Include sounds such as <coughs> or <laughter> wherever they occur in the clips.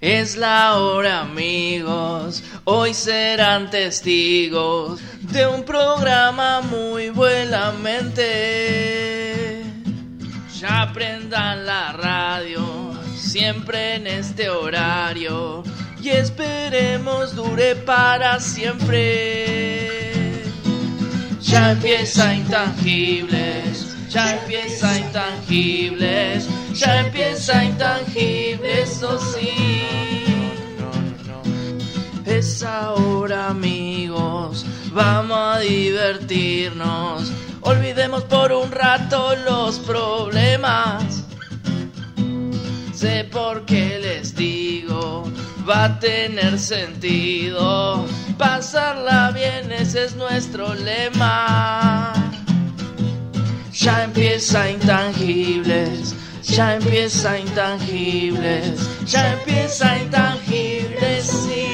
Es la hora amigos, hoy serán testigos de un programa muy buenamente. Ya prendan la radio, siempre en este horario, y esperemos dure para siempre. Ya empieza intangibles, ya empieza intangibles, ya empieza intangibles, eso sí. Es ahora amigos, vamos a divertirnos, olvidemos por un rato los problemas. Sé por qué les digo, va a tener sentido. Pasarla bien, ese es nuestro lema. Ya empieza intangibles, ya empieza intangibles, ya empieza intangibles, sí.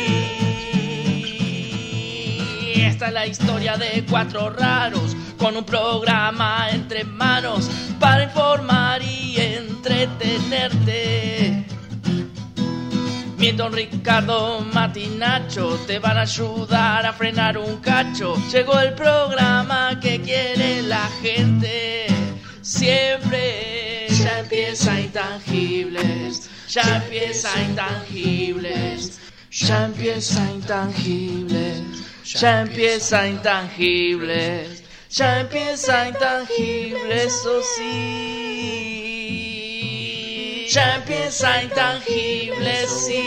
Esta es la historia de cuatro raros con un programa entre manos para informar y entretenerte. Milton, Ricardo, Mati, Nacho te van a ayudar a frenar un cacho. Llegó el programa que quiere la gente. Siempre ya empieza intangibles, ya empieza intangibles, ya empieza intangibles, ya empieza intangibles, ya empieza intangibles, eso sí. Ya empieza intangibles, sí.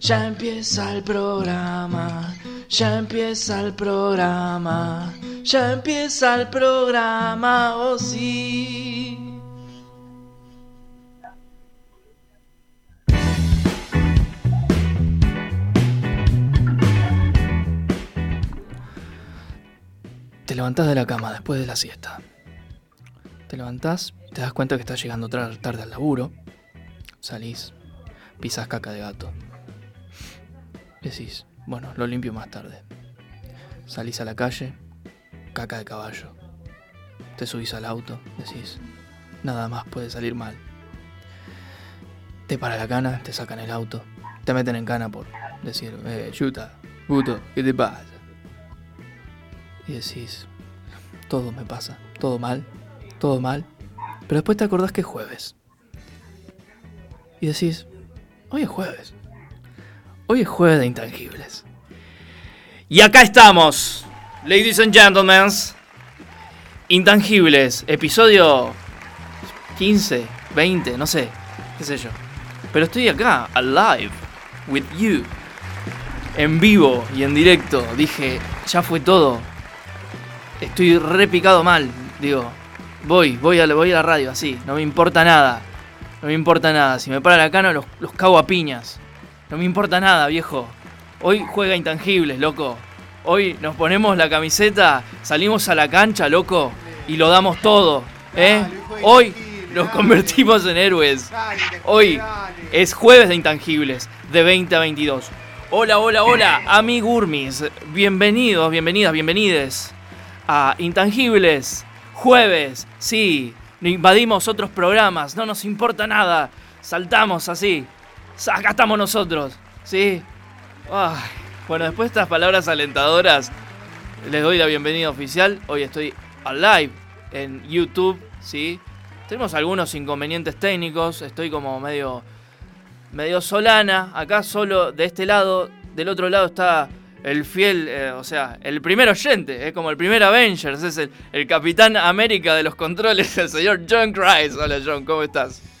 Ya empieza el programa, ya empieza el programa, ya empieza el programa, oh sí. Te levantás de la cama después de la siesta. Te levantás, te das cuenta que estás llegando tarde al laburo. Salís, pisas caca de gato. Decís, bueno, lo limpio más tarde. Salís a la calle, caca de caballo. Te subís al auto, decís, nada más puede salir mal. Te para la cana, te sacan el auto, te meten en cana por decir, eh, chuta, puto, ¿qué te pasa? Y decís, todo me pasa, todo mal, todo mal. Pero después te acordás que es jueves. Y decís, hoy es jueves. Hoy es jueves de intangibles. Y acá estamos, ladies and gentlemen. Intangibles, episodio 15, 20, no sé, qué sé yo. Pero estoy acá, alive, with you. En vivo y en directo. Dije, ya fue todo. Estoy repicado mal. Digo, voy, voy a, voy a la radio así. No me importa nada. No me importa nada. Si me para la cana, los, los cago a piñas. No me importa nada, viejo. Hoy juega intangibles, loco. Hoy nos ponemos la camiseta, salimos a la cancha, loco, y lo damos todo. ¿eh? Hoy nos convertimos en héroes. Hoy es jueves de intangibles, de 20 a 22. Hola, hola, hola, <laughs> amigurmis. Bienvenidos, bienvenidas, bienvenides a Intangibles. Jueves, sí. Invadimos otros programas, no nos importa nada. Saltamos así. Acá estamos nosotros, ¿sí? Bueno, después de estas palabras alentadoras, les doy la bienvenida oficial. Hoy estoy live en YouTube, ¿sí? Tenemos algunos inconvenientes técnicos, estoy como medio medio solana, acá solo de este lado, del otro lado está el fiel, eh, o sea, el primer oyente, es como el primer Avengers, es el, el Capitán América de los controles, el señor John Christ. Hola John, ¿cómo estás?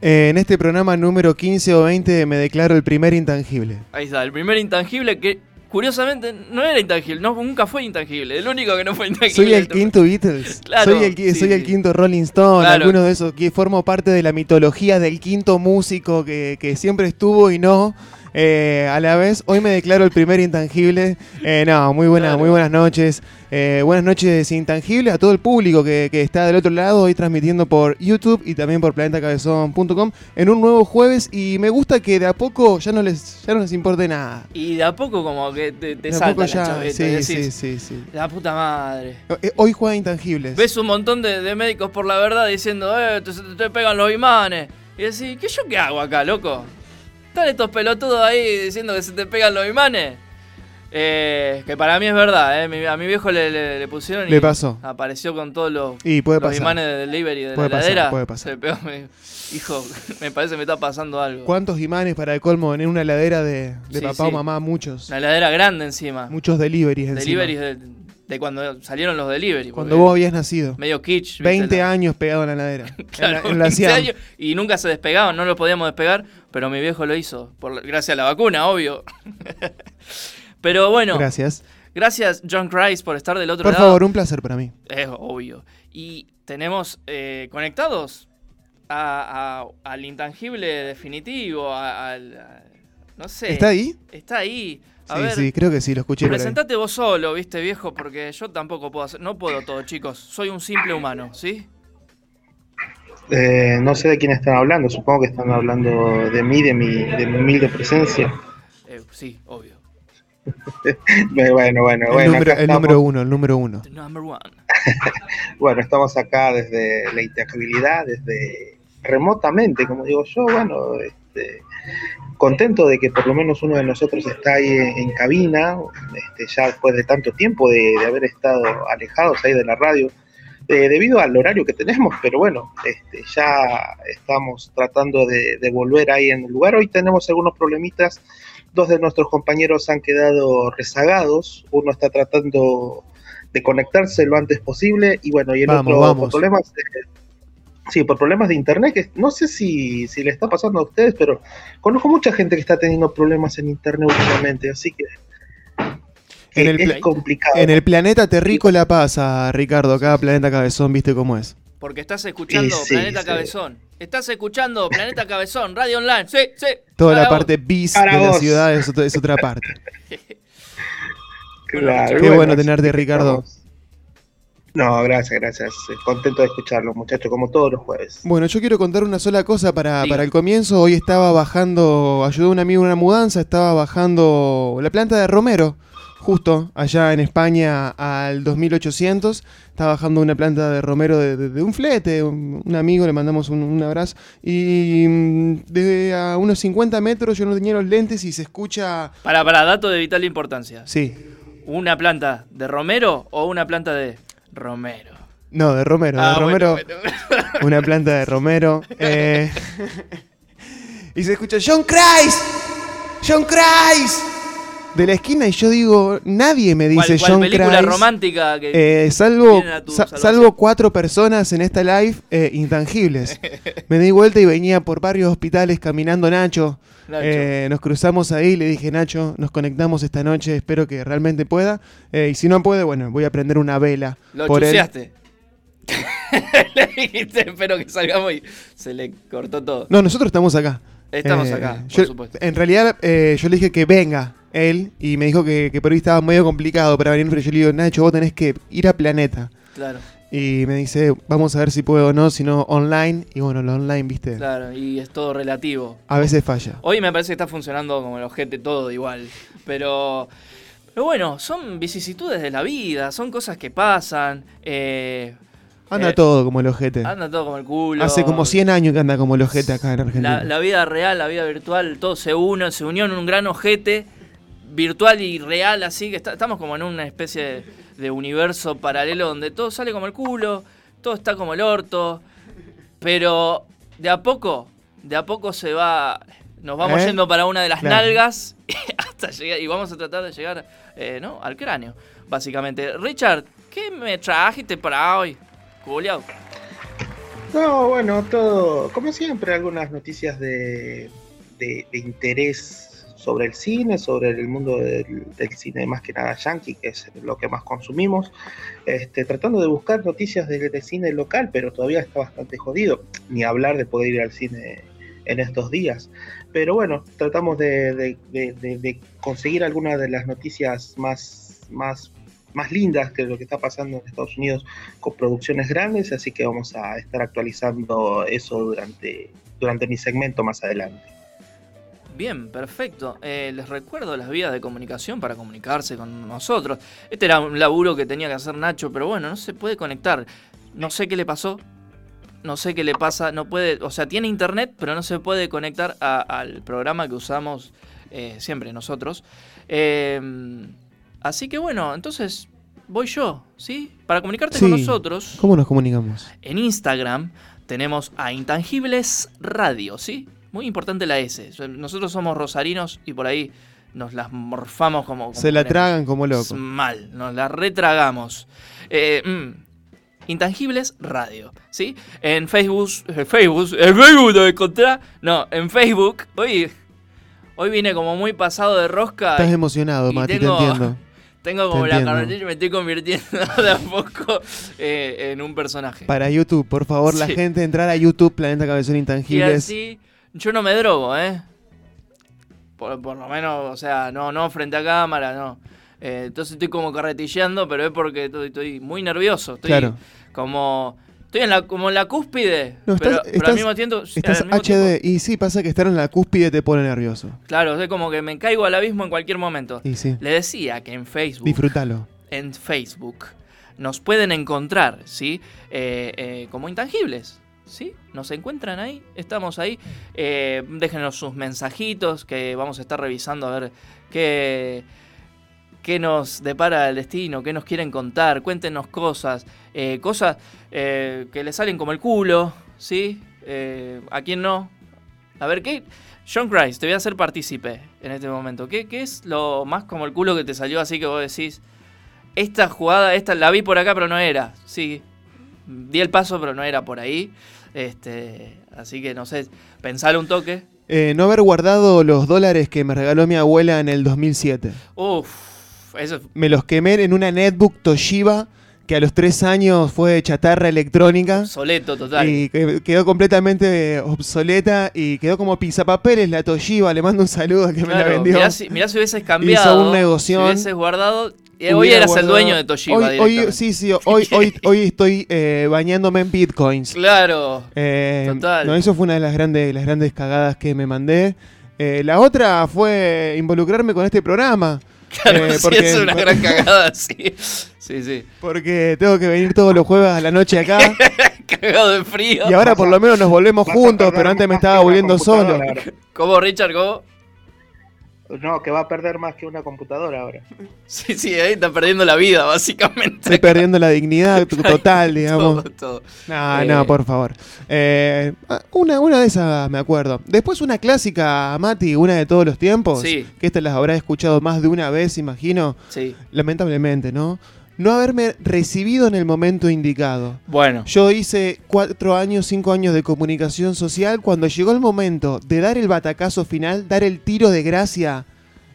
Eh, en este programa número 15 o 20 me declaro el primer intangible. Ahí está, el primer intangible que curiosamente no era intangible, no, nunca fue intangible, el único que no fue intangible. Soy el quinto Beatles. <laughs> Claro, soy el, sí, soy el quinto Rolling Stone. Claro. Alguno de esos que formo parte de la mitología del quinto músico que, que siempre estuvo y no. Eh, a la vez, hoy me declaro el primer intangible. Eh, no, muy, buena, Claro. muy buenas noches. Eh, buenas noches, intangible, a todo el público que, que está del otro lado, hoy transmitiendo por YouTube y también por planetacabezón.com en un nuevo jueves. Y me gusta que de a poco ya no les, ya no les importe nada. Y de a poco como que te, te De a poco la ya. chaveta Sí, decís, sí, sí, sí. la puta madre. Eh, Hoy juega intangibles. Ves un montón de, de médicos por la verdad diciendo, eh, te, te- te pegan los imanes. Y decís, ¿qué yo qué hago acá, loco? Están estos pelotudos ahí diciendo que se te pegan los imanes. Eh, que para mí es verdad, eh. A mi viejo le, le- le pusieron y Le pasó. apareció con todos los, Y puede los pasar. imanes de delivery de Puede la pasar, heladera. puede pasar. Se pegó, me- hijo, <laughs> me parece que me está pasando algo. ¿Cuántos imanes para el colmo en una heladera de, de Sí, papá sí. o mamá? Muchos. Una heladera grande encima. Muchos deliveries encima. Deliveries de, de cuando salieron los delivery. Cuando vos habías nacido. Medio kitsch. ¿viste? 20 La- años pegado en la heladera. Claro, <laughs> en la, en la 20 Siam. años, y nunca se despegaban, no lo podíamos despegar, pero mi viejo lo hizo, por, gracias a la vacuna, obvio. <laughs> pero bueno, gracias. Gracias. John Christ por estar del otro Por lado. favor, un placer para mí. Es obvio. Y tenemos eh, conectados a- a- al intangible definitivo, al... no sé. ¿Está ahí? Está ahí. A sí, ver, sí, creo que sí, lo escuché presentate vos solo, viste, viejo, porque yo tampoco puedo hacer... No puedo todo, chicos. Soy un simple humano, ¿sí? Eh, no sé de quién están hablando, supongo que están hablando de mí, de mi, de mi humilde presencia. Eh, sí, obvio. <laughs> Eh, Bueno, bueno, El, bueno. número, el estamos. número uno, el número uno. The number one. <laughs> Bueno, estamos acá desde la intangibilidad, desde remotamente, como digo yo, bueno, este, contento de que por lo menos uno de nosotros está ahí en, cabina, este, ya después de tanto tiempo de, de haber estado alejados ahí de la radio, eh, debido al horario que tenemos, pero bueno, este, ya estamos tratando de, de volver ahí en el lugar. Hoy tenemos algunos problemitas, dos de nuestros compañeros han quedado rezagados, uno está tratando de conectarse lo antes posible y bueno, y el Vamos, otro vamos. por problemas de, sí, por problemas de internet, que no sé si, si le está pasando a ustedes, pero conozco mucha gente que está teniendo problemas en internet últimamente, así que, que En el es complicado. En el planeta terrícola pasa, Ricardo. Acá Planeta Cabezón, viste cómo es. Porque estás escuchando sí, Planeta sí. Cabezón. Estás escuchando Planeta Cabezón, Radio Online. Sí, sí. Toda la vos. parte bis Para de la vos. ciudad es otra, es otra parte. <laughs> Claro, Qué bueno así tenerte, Ricardo. No, gracias, gracias. Eh, Contento de escucharlo, muchachos, como todos los jueves. Bueno, yo quiero contar una sola cosa para, para el comienzo. Hoy estaba bajando, ayudó a un amigo en una mudanza, estaba bajando la planta de Romero, justo allá en España al 2800. Estaba bajando una planta de Romero de, de- de un flete, un, un amigo, le mandamos un, un abrazo. Y mm, de a unos 50 metros yo no tenía los lentes y se escucha... Para, para, dato de vital importancia. Sí, ¿Una planta de Romero o una planta de Romero? no, de Romero, de Ah, bueno, Romero. bueno. una planta de Romero. <laughs> eh, y se escucha John Christ, John Christ de la esquina y yo digo, nadie me ¿Cuál, dice cuál John película Christ. romántica que Eh, salvo, sa- salvo cuatro personas en esta live eh, intangibles. <laughs> Me di vuelta y venía por varios hospitales caminando Nacho. Nacho. Eh, nos cruzamos ahí, le dije Nacho, nos conectamos esta noche, espero que realmente pueda. Y si no puede, bueno, voy a prender una vela. lo por él. <laughs> Le dijiste, espero que salgamos y se le cortó todo. No, nosotros estamos acá. Estamos acá, por yo- supuesto. En realidad, yo le dije que venga él y me dijo que, que por ahí estaba medio complicado para venir, pero yo le digo, Nacho, vos tenés que ir a Planeta. Claro, Y me dice, vamos a ver si puedo o no, si no online. Y bueno, lo online, viste, claro, y es todo relativo. a veces falla. Hoy me parece que está funcionando como el ojete todo igual. Pero, pero bueno, son vicisitudes de la vida, son cosas que pasan. Eh, Anda eh, todo como el ojete. Anda todo como el culo. Hace como 100 años que anda como el ojete acá en Argentina. La, la vida real, la vida virtual, todo se une, se unió en un gran ojete virtual y real, así que está- estamos como en una especie de, de universo paralelo donde todo sale como el culo, todo está como el orto, pero de a poco, de a poco se va, nos vamos ¿Eh? yendo para una de las Claro. nalgas <laughs> hasta llegar, y vamos a tratar de llegar eh, ¿no? al cráneo, básicamente. Richard, ¿qué me trajiste para hoy? Culiao. No, bueno, todo, como siempre, algunas noticias de, de- de interés sobre el cine, sobre el mundo del, del cine más que nada yankee, que es lo que más consumimos, este, tratando de buscar noticias de, de cine local, pero todavía está bastante jodido, ni hablar de poder ir al cine en estos días. Pero bueno, tratamos de- de conseguir algunas de las noticias más, más, más lindas que lo que está pasando en Estados Unidos con producciones grandes, así que vamos a estar actualizando eso durante, durante mi segmento más adelante. Bien, perfecto. Eh, les recuerdo las vías de comunicación para comunicarse con nosotros. Este era un laburo que tenía que hacer Nacho, pero bueno, no se puede conectar. No sé qué le pasó. no sé qué le pasa, no puede, o sea, tiene internet, pero no se puede conectar a- al programa que usamos eh, siempre nosotros. Eh, así que bueno, entonces voy yo, ¿sí? Para comunicarte con nosotros, ¿Cómo nos comunicamos? en Instagram tenemos a Intangibles Radio, ¿sí? Muy importante la S. Nosotros somos rosarinos y por ahí nos las morfamos como... como Se la queremos. tragan como loco. Mal, nos la retragamos. Eh, mm, Intangibles Radio, ¿sí? En Facebook, en Facebook, en Facebook lo encontrá. No, en Facebook, hoy, hoy vine como muy pasado de rosca. Estás y emocionado, y Mati, <laughs> tengo- te entiendo. tengo como te la carretilla y me estoy convirtiendo <laughs> de a poco eh, en un personaje. Para YouTube, por favor, la gente entrar a YouTube, Planeta Cabezón y Intangibles. así, yo no me drogo, ¿eh? Por, por lo menos, o sea, no, no frente a cámara, no. Eh, entonces estoy como carretilleando, pero es porque estoy, estoy muy nervioso. Estoy Claro. como. Estoy en la, como en la cúspide. No, pero, estás- pero al estás- mismo tiempo. Estás mismo HD. tiempo- Y sí, pasa que estar en la cúspide te pone nervioso. claro, es como que me caigo al abismo en cualquier momento. Y sí, Le decía que en Facebook. disfrútalo. en Facebook nos pueden encontrar, ¿sí? Eh, eh, como intangibles, ¿sí? Nos encuentran ahí, estamos ahí. Eh, déjenos sus mensajitos que vamos a estar revisando a ver qué, qué nos depara el destino, qué nos quieren contar. Cuéntenos cosas, eh, cosas eh, que le salen como el culo, ¿sí? ¿A quién no? A ver, ¿qué? John Christ, te voy a hacer partícipe en este momento. ¿Qué, ¿Qué es lo más como el culo que te salió así que vos decís? esta jugada, esta la vi por acá, pero no era. Sí, di el paso, pero no era por ahí. Este, así que no sé, pensale un toque. Eh, no haber guardado los dólares que me regaló mi abuela en el 2007. Uf, eso Me los quemé en una netbook Toshiba que a los tres años fue chatarra electrónica. obsoleto total. Y que- quedó completamente obsoleta y quedó como pisapapeles la Toshiba. Le mando un saludo que me la vendió. mirá, si, mirá si hubieses cambiado. un negoción. Si hubieses guardado. Eh, hoy Hubiera eras el dueño de Toshiba. Hoy, hoy- sí, sí, hoy, hoy, hoy estoy eh, bañándome en bitcoins. Claro. Eh, Total. No, eso fue una de las grandes, las grandes cagadas que me mandé. Eh, la otra fue involucrarme con este programa. <laughs> Claro, Eh, sí, porque- es una gran <laughs> cagada, sí. Sí, sí. Porque tengo que venir todos los jueves a la noche acá. <laughs> Cagado de frío. y ahora por lo menos nos volvemos juntos, pero antes me estaba volviendo solo. ¿Cómo, Richard? ¿Cómo? No, que va a perder más que una computadora ahora. <laughs> Sí, sí, ahí está perdiendo la vida, básicamente. Estoy perdiendo la dignidad <laughs> total, digamos. Todo, todo. No, Eh. no, por favor. Eh, ah, una, una de esas me acuerdo. Después una clásica, Mati, una de todos los tiempos. Sí. Que esta las habrás escuchado más de una vez, imagino. Sí. Lamentablemente, ¿no? No haberme recibido en el momento indicado. Bueno. Yo hice cuatro años, cinco años de comunicación social. Cuando llegó el momento de dar el batacazo final, dar el tiro de gracia,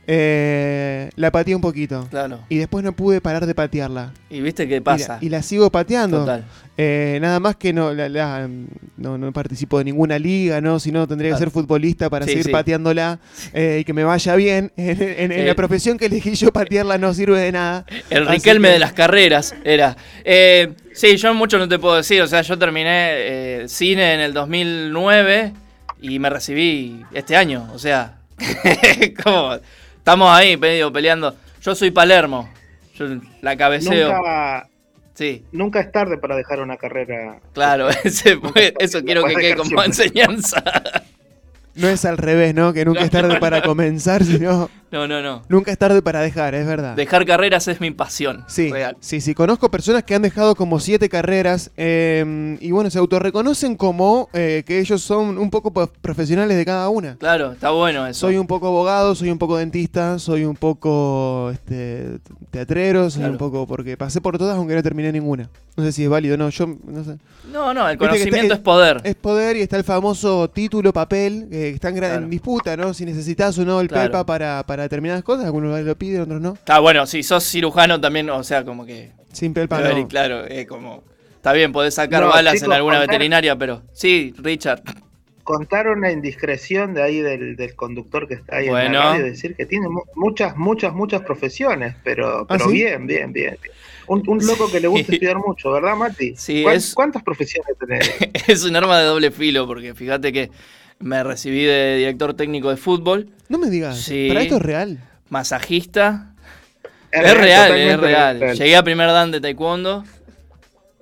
eh, la pateé un poquito. Claro. Y después no pude parar de patearla. ¿Y viste qué Y pasa? la, y la sigo pateando. Total. Eh, nada más que no, la- la- no, no participo de ninguna liga, ¿no? Si no, tendría que Claro. ser futbolista para Sí, seguir sí. pateándola eh, y que me vaya bien. <laughs> En, en- en Sí. la profesión que elegí yo, patearla no sirve de nada. El Así Riquelme que- de las carreras era. Eh, sí, yo mucho no te puedo decir. O sea, yo terminé cine en el 2009 y me recibí este año. O sea, <laughs> ¿cómo? Estamos ahí medio peleando. Yo soy Palermo. Yo la cabeceo. Nunca, Sí, nunca es tarde para dejar una carrera. claro. <laughs> ese eso quiero que quede como enseñanza. No es al revés, ¿no? Que nunca No, es tarde no, para no. comenzar, sino No, no, no. nunca es tarde para dejar, es verdad. Dejar carreras es mi pasión. Sí, Real. sí, sí. Conozco personas que han dejado como siete carreras eh, y bueno, se autorreconocen como eh, que ellos son un poco po- profesionales de cada una. Claro, está bueno eso. Soy un poco abogado, soy un poco dentista, soy un poco este, teatrero, soy Claro. un poco. porque pasé por todas aunque no terminé ninguna. No sé si es válido o no, yo no sé. No, no, el está- conocimiento es- es poder. Es poder y está el famoso título, papel, que está en, gran- Claro. en disputa, ¿no? Si necesitas o no el Claro. PEPA para, para determinadas cosas, algunos lo piden, otros no. Está bueno, si sos cirujano también, o sea, como que. Sin PEPA no. Claro, es como. Está bien, podés sacar No, balas chicos, en alguna contar- veterinaria, pero. Sí, Richard. Contar una indiscreción de ahí del, del conductor que está ahí en Bueno. la radio, decir que tiene mu- muchas, muchas, muchas profesiones, pero, pero ¿Ah, sí? bien, bien, bien. Un, un loco que le gusta Sí. estudiar mucho, ¿verdad, Mati? Sí, ¿Cuán- es- ¿Cuántas profesiones tenés? <laughs> es un arma de doble filo, porque fíjate que me recibí de director técnico de fútbol, No me digas, Sí. para esto es real. masajista. Es, real, es real. Llegué a primer dan de taekwondo.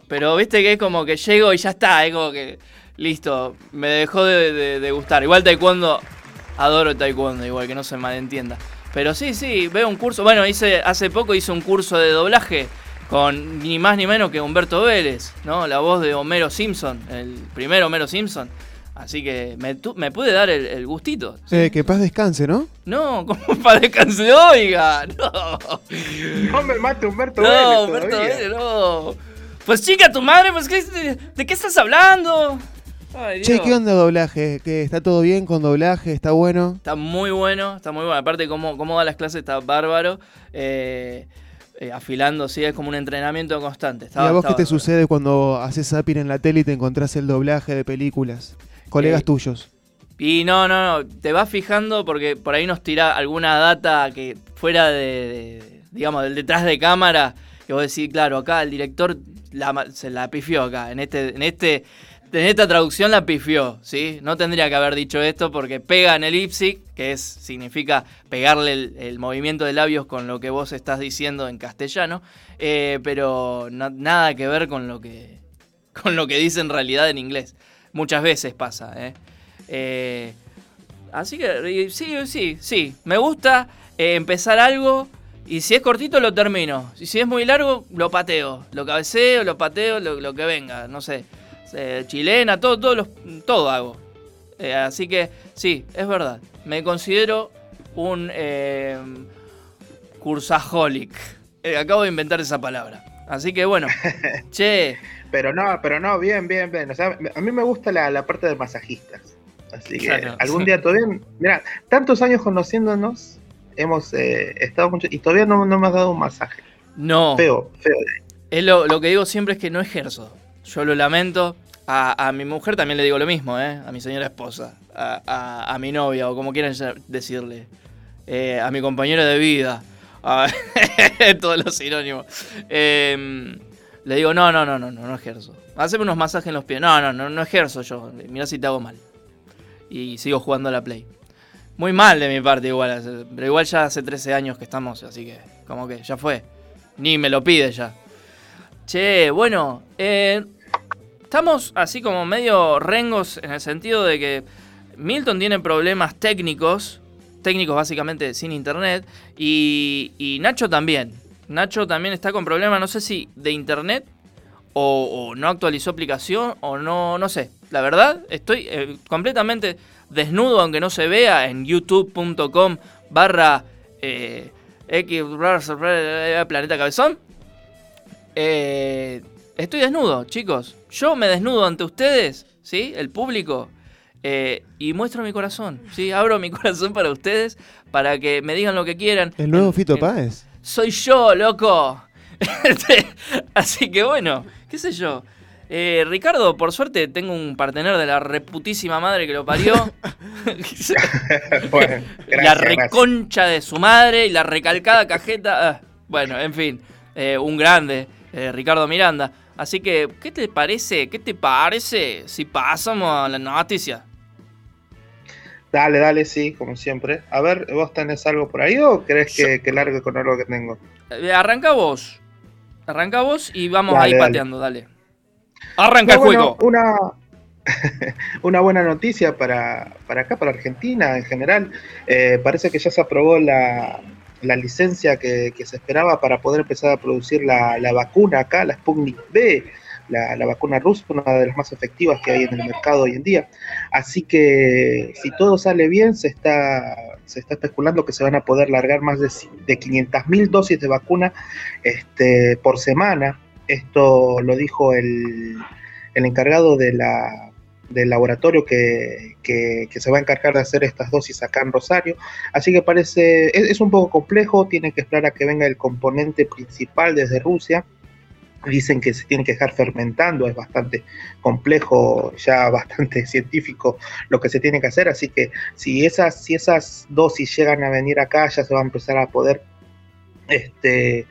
Pero viste que es como que llego y ya está, es como que listo, me dejó de, de- de gustar. Igual taekwondo, adoro taekwondo, igual que no se malentienda. Pero sí, sí, veo un curso. Bueno, hice hace poco hice un curso de doblaje con ni más ni menos que Humberto Vélez, ¿no? La voz de Homero Simpson, el primer Homero Simpson. Así que me, tu- me pude dar el, el gustito. Eh, que paz descanse, ¿no? No, como para descansar, oiga, no. No me mate Humberto Vélez No, Humberto. Vélez, no. Pues chica, tu madre, pues ¿qué- de, de qué estás hablando? Ay, Che. ¿qué onda doblaje? ¿Que está todo bien con doblaje? ¿Está bueno? Está muy bueno, está muy bueno. Aparte, cómo, cómo da las clases está bárbaro. Eh, eh, afilando, sí, es como un entrenamiento constante. Está- ¿Y a vos qué te bárbaro. sucede cuando haces zapping en la tele y te encontrás el doblaje de películas? Colegas Eh, tuyos. Y no, no, no, te vas fijando porque por ahí nos tira alguna data que fuera de, de- digamos, del detrás de cámara, que vos decís, claro, acá el director la se la pifió acá, en este, en este, en esta traducción la pifió, ¿sí? No tendría que haber dicho esto porque pega en el ipsic, que es, significa pegarle el, el movimiento de labios con lo que vos estás diciendo en castellano, eh, pero no- nada que ver con lo que, con lo que dice en realidad en inglés. Muchas veces pasa, ¿eh? Eh, así que sí, sí, sí. Me gusta eh, empezar algo y si es cortito lo termino. Y si es muy largo, lo pateo. Lo cabeceo, lo pateo, lo, que venga. No sé. Eh, chilena, todo, todo, todo hago. Así que sí, es verdad. Me considero un cursaholic. Eh, acabo de inventar esa palabra. Así que bueno. <laughs> che, Pero no, pero no, bien, bien, bien. O sea, a mí me gusta la, la parte de masajistas. Así que algún <laughs> día todavía. Mira, tantos años conociéndonos, hemos eh, estado mucho. Y todavía no, no me has dado un masaje. no. Feo, feo. Es lo, lo que digo siempre es que no ejerzo. Yo lo lamento. A, a mi mujer también le digo lo mismo, ¿eh? A mi señora esposa. A, a- a mi novia, o como quieran decirle. Eh, a mi compañero de vida. A- <laughs> todos los sinónimos. Eh, le digo, no, no, no, no, no, no ejerzo. Haceme unos masajes en los pies. No, no, no, no ejerzo yo. Mirá si te hago mal. Y sigo jugando a la Play. Muy mal de mi parte igual. Pero igual ya hace 13 años que estamos, así que como que ya fue. Ni me lo pide ya. Che, bueno, eh, estamos así como medio rengos en el sentido de que Milton tiene problemas técnicos, técnicos básicamente sin internet, y, Nacho también. Nacho también está con problemas, no sé si de internet o, o no actualizó aplicación o no, no sé. La verdad, estoy eh, completamente desnudo, aunque no se vea, en youtube.com barra eh, X Planeta Cabezón. Eh, estoy desnudo, chicos. Yo me desnudo ante ustedes, ¿sí? El público. Eh, y muestro mi corazón, ¿sí? Abro mi <laughs> corazón para ustedes, para que me digan lo que quieran. ¿El nuevo Fito Páez? soy yo, loco. <laughs> Este, Así que bueno, qué sé yo. Eh, Ricardo, por suerte tengo un partener de la reputísima madre que lo parió. <laughs> Bueno, la gracias. reconcha de su madre y la recalcada cajeta. ah, bueno, en fin, eh, un grande, eh, Ricardo Miranda. Así que, ¿qué te parece? ¿Qué te parece si pasamos a la noticia? Dale, dale, sí, como siempre. A ver, ¿vos tenés algo por ahí o crees que, que largue con algo que tengo? Eh, arranca vos. Arranca vos y vamos Dale, ahí dale. pateando, dale. Arranca el bueno, juego. una, <laughs> una buena noticia para, para acá, para Argentina en general. Eh, parece que ya se aprobó la, la licencia que, que se esperaba para poder empezar a producir la, la vacuna acá, la Sputnik B, la, vacuna rusa, una de las más efectivas que hay en el mercado hoy en día. Así que si todo sale bien, se está, se está especulando que se van a poder largar más de, de 500.000 dosis de vacuna este, por semana. Esto lo dijo el, el encargado de la, del laboratorio que, que- se va a encargar de hacer estas dosis acá en Rosario. Así que parece, es, es un poco complejo, tiene que esperar a que venga el componente principal desde Rusia. Dicen que se tiene que dejar fermentando, es bastante complejo, ya <laughs> bastante científico lo que se tiene que hacer, así que si esas, si esas dosis llegan a venir acá, ya se va a empezar a poder este,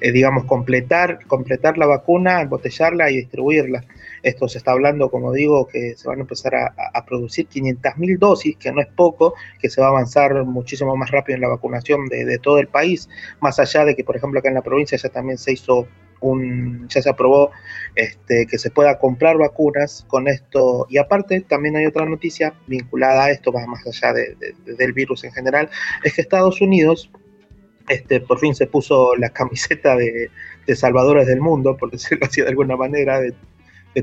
eh, digamos, completar, completar la vacuna, embotellarla y distribuirla. Esto se está hablando, como digo, que se van a empezar a, a- producir 500.000 dosis, que no es poco, que se va a avanzar muchísimo más rápido en la vacunación de, de todo el país, más allá de que, por ejemplo, acá en la provincia ya también se hizo un, ya se aprobó este, que se pueda comprar vacunas con esto. Y aparte, también hay otra noticia vinculada a esto, más allá del virus en general, es que Estados Unidos este, por fin se puso la camiseta de, salvadores del mundo, por decirlo así de alguna manera, de,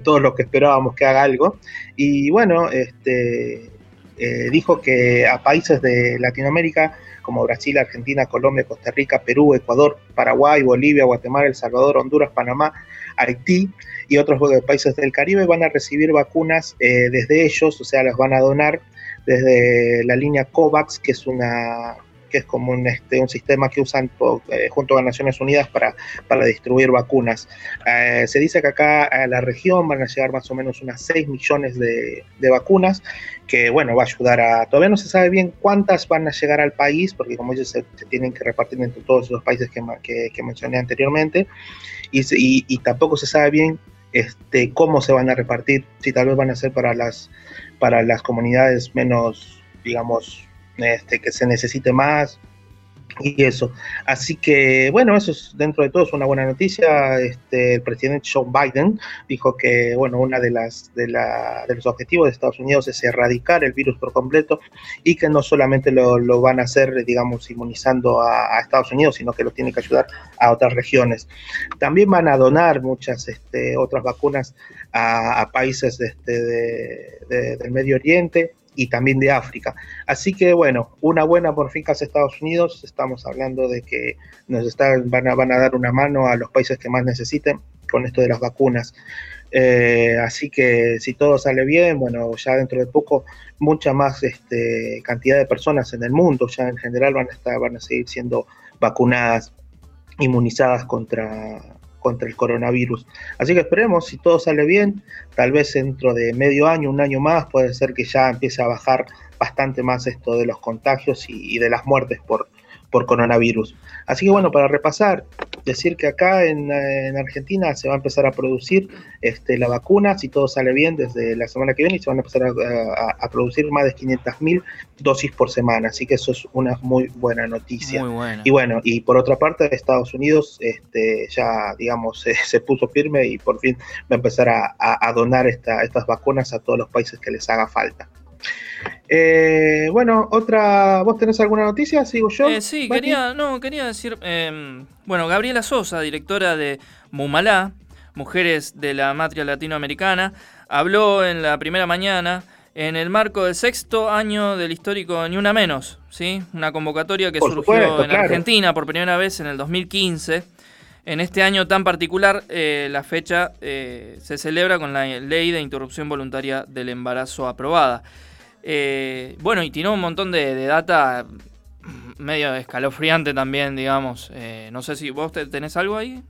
todos los que esperábamos que haga algo. Y bueno, este, eh, dijo que a países de Latinoamérica como Brasil, Argentina, Colombia, Costa Rica, Perú, Ecuador, Paraguay, Bolivia, Guatemala, El Salvador, Honduras, Panamá, Haití y otros países del Caribe van a recibir vacunas eh, desde ellos, o sea, las van a donar desde la línea COVAX, que es una que es como un, este, sistema que usan eh, junto a Naciones Unidas para, para distribuir vacunas. Eh, se dice que acá a la región van a llegar más o menos unas 6 millones de, vacunas, que bueno, va a ayudar a... Todavía no se sabe bien cuántas van a llegar al país, porque como ellos se, tienen que repartir entre todos los países que, que, mencioné anteriormente, y, y, tampoco se sabe bien este, cómo se van a repartir, si tal vez van a ser para las, para las comunidades menos, digamos, este, que se necesite más y eso. Así que, bueno, eso es dentro de todo es una buena noticia. Este, el presidente Joe Biden dijo que, bueno, una de las de, la, de los objetivos de Estados Unidos es erradicar el virus por completo y que no solamente lo, lo van a hacer, digamos, inmunizando a, Estados Unidos, sino que lo tiene que ayudar a otras regiones. También van a donar muchas este, otras vacunas a, países este, de, del Medio Oriente y también de África. Así que bueno, una buena por fin hace Estados Unidos, estamos hablando de que nos están, van, a, van a dar una mano a los países que más necesiten con esto de las vacunas. Eh, así que si todo sale bien, bueno, ya dentro de poco mucha más este, cantidad de personas en el mundo ya en general van a estar, van a seguir siendo vacunadas, inmunizadas contra, contra el coronavirus. Así que esperemos, si todo sale bien, tal vez dentro de medio año, un año más, puede ser que ya empiece a bajar bastante más esto de los contagios y, de las muertes por, por coronavirus. Así que bueno, para repasar, decir que acá en, Argentina se va a empezar a producir este, la vacuna, si todo sale bien, desde la semana que viene, y se van a empezar a, producir más de 500.000 dosis por semana. Así que eso es una muy buena noticia. Y bueno, y por otra parte, Estados Unidos este, ya, digamos, <laughs> se, puso firme y por fin va a empezar a, donar estas vacunas a todos los países que les haga falta. Eh, bueno, otra. ¿Vos tenés alguna noticia? ¿Sigo yo? Eh, sí, quería, no, quería decir. Em, bueno, Gabriela Sosa, directora de Mumalá, Mujeres de la Matria Latinoamericana, habló en la primera mañana en el marco del sexto año del histórico Ni Una Menos, ¿sí? Una convocatoria que surgió en Argentina por primera vez en el 2015. En este año tan particular, eh, la fecha se celebra con la ley de interrupción voluntaria del embarazo aprobada. Eh, bueno, y tiene un montón de, data medio escalofriante también, digamos. Eh, no sé si vos tenés algo ahí.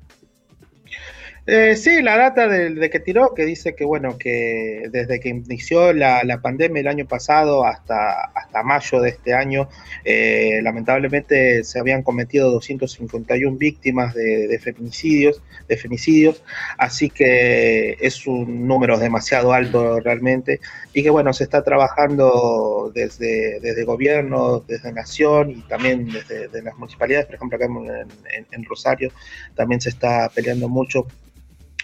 Eh, sí, la data de, que tiró, que dice que bueno, que desde que inició la, pandemia el año pasado hasta, hasta mayo de este año, eh, lamentablemente se habían cometido 251 víctimas de, feminicidios, de femicidios, así que es un número demasiado alto realmente, y que bueno, se está trabajando desde, desde gobierno, desde nación y también desde las municipalidades, por ejemplo acá en Rosario, también se está peleando mucho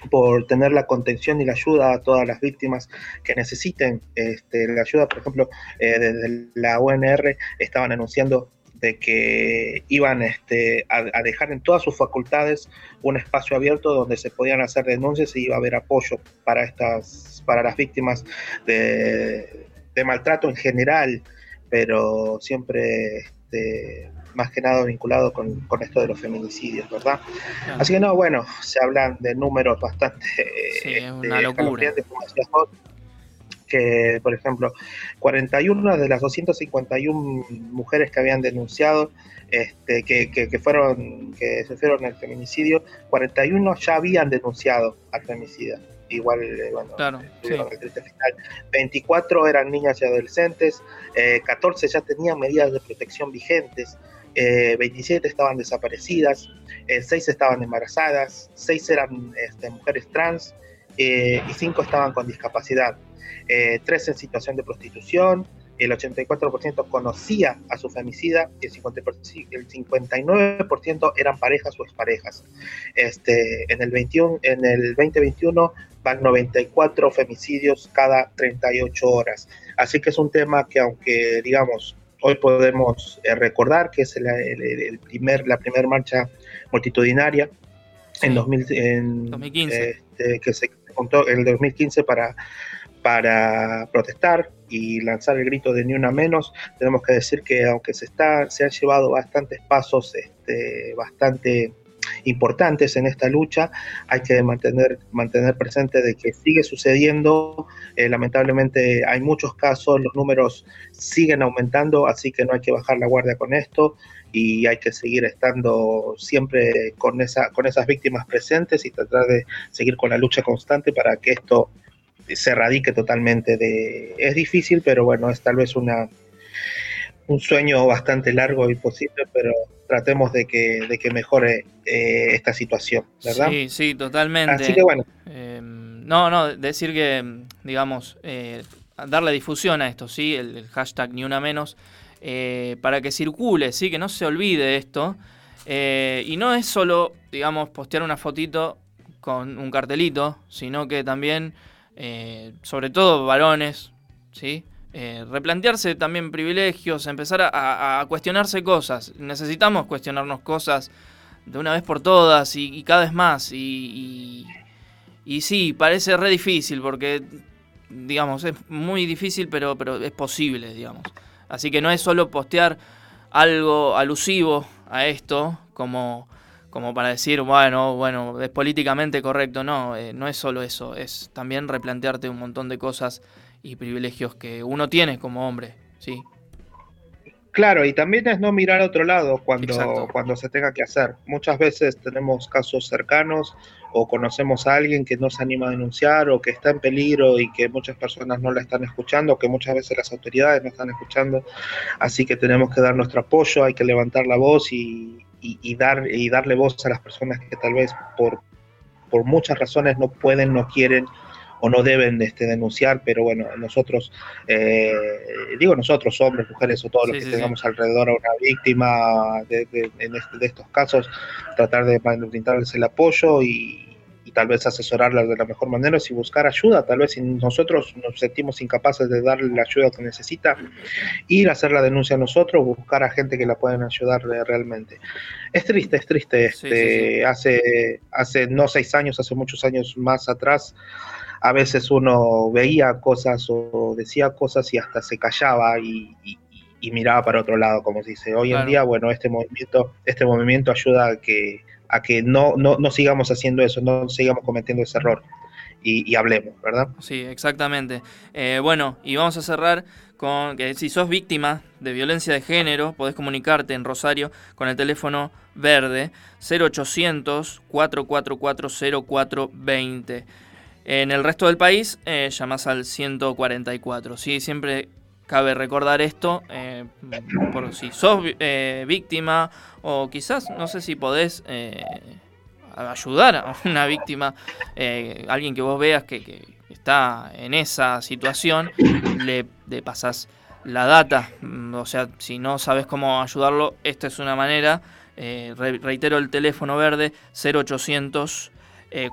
por tener la contención y la ayuda a todas las víctimas que necesiten este, la ayuda. Por ejemplo, eh, desde la UNR estaban anunciando de que iban este, a, dejar en todas sus facultades un espacio abierto donde se podían hacer denuncias y iba a haber apoyo para estas para las víctimas de, de maltrato en general pero siempre este, más que nada vinculado con, esto de los feminicidios, ¿verdad? Así que no, bueno, se hablan de números bastante... Sí, este, una locura. que, por ejemplo, 41 de las 251 mujeres que habían denunciado este, que, que, fueron que sufrieron el feminicidio, 41 ya habían denunciado al femicida. Igual, eh, bueno, claro, sí. 24 eran niñas y adolescentes, 14 eh, ya tenían medidas de protección vigentes, 27 eh, estaban desaparecidas, 6 eh, estaban embarazadas, 6 eran este, mujeres trans eh, y 5 estaban con discapacidad, 3 en situación de prostitución, el 84% conocía a su femicida y el, 59% eran parejas o exparejas. Este, en, el 21, en el 2021 van 94 femicidios cada 38 horas. Así que es un tema que aunque digamos hoy podemos eh, recordar que es el, primer, la primera marcha multitudinaria en, 2015. Este, que se contó en el 2015 para, para protestar y lanzar el grito de ni una menos, tenemos que decir que aunque se, está, se han llevado bastantes pasos este, bastante importantes en esta lucha, hay que mantener, mantener presente de que sigue sucediendo, eh, lamentablemente hay muchos casos, los números siguen aumentando, así que no hay que bajar la guardia con esto y hay que seguir estando siempre con, esa, con esas víctimas presentes y tratar de seguir con la lucha constante para que esto se radique totalmente de... Es difícil, pero bueno, es tal vez una, un sueño bastante largo y posible, pero tratemos de que, de que mejore eh, esta situación, ¿verdad? Sí, sí, totalmente. Así que bueno. Eh, no, no, decir que, digamos, eh, darle difusión a esto, ¿sí? El, hashtag ni una menos, para que circule, ¿sí? Que no se olvide esto. y no es solo, digamos, postear una fotito con un cartelito, sino que también eh, sobre todo varones, ¿sí? Eh, replantearse también privilegios, empezar a, cuestionarse cosas. Necesitamos cuestionarnos cosas de una vez por todas y, cada vez más. Y, y, sí, parece re difícil porque, digamos, es muy difícil, pero, pero es posible, digamos. Así que no es solo postear algo alusivo a esto, como como para decir, bueno, bueno, es políticamente correcto. No, eh, no es solo eso, es también replantearte un montón de cosas y privilegios que uno tiene como hombre, ¿sí? Claro, y también es no mirar a otro lado cuando, cuando se tenga que hacer. Muchas veces tenemos casos cercanos o conocemos a alguien que no se anima a denunciar o que está en peligro y que muchas personas no la están escuchando, que muchas veces las autoridades no están escuchando. Así que tenemos que dar nuestro apoyo, hay que levantar la voz y, y, dar, y darle voz a las personas que tal vez por, por muchas razones no pueden, no quieren o no deben este, denunciar, pero bueno, nosotros, eh, digo nosotros, hombres, mujeres o todos los que tengamos alrededor a una víctima de, de, este, de, estos casos, tratar de brindarles el apoyo y, tal vez asesorarla de la mejor manera, si buscar ayuda, tal vez si nosotros nos sentimos incapaces de darle la ayuda que necesita, ir a hacer la denuncia nosotros, buscar a gente que la puedan ayudar realmente. Es triste, es triste. Este, Hace, hace no seis años, hace muchos años más atrás, a veces uno veía cosas o decía cosas y hasta se callaba y, miraba para otro lado, como se dice. Hoy en día, bueno, este movimiento, este movimiento ayuda a que a que no, no, no sigamos haciendo eso, no sigamos cometiendo ese error. Y, hablemos, ¿verdad? Sí, exactamente. Eh, bueno, y vamos a cerrar con que si sos víctima de violencia de género, podés comunicarte en Rosario con el teléfono verde 0800 444 0420. En el resto del país, eh, llamas al 144. ¿sí? Siempre Cabe recordar esto, eh, por si sos eh, víctima o quizás, no sé si podés eh, ayudar a una víctima, alguien que vos veas que, está en esa situación, le, le pasás la data, mm, o sea, si no sabes cómo ayudarlo, esta es una manera. reitero el teléfono verde 0800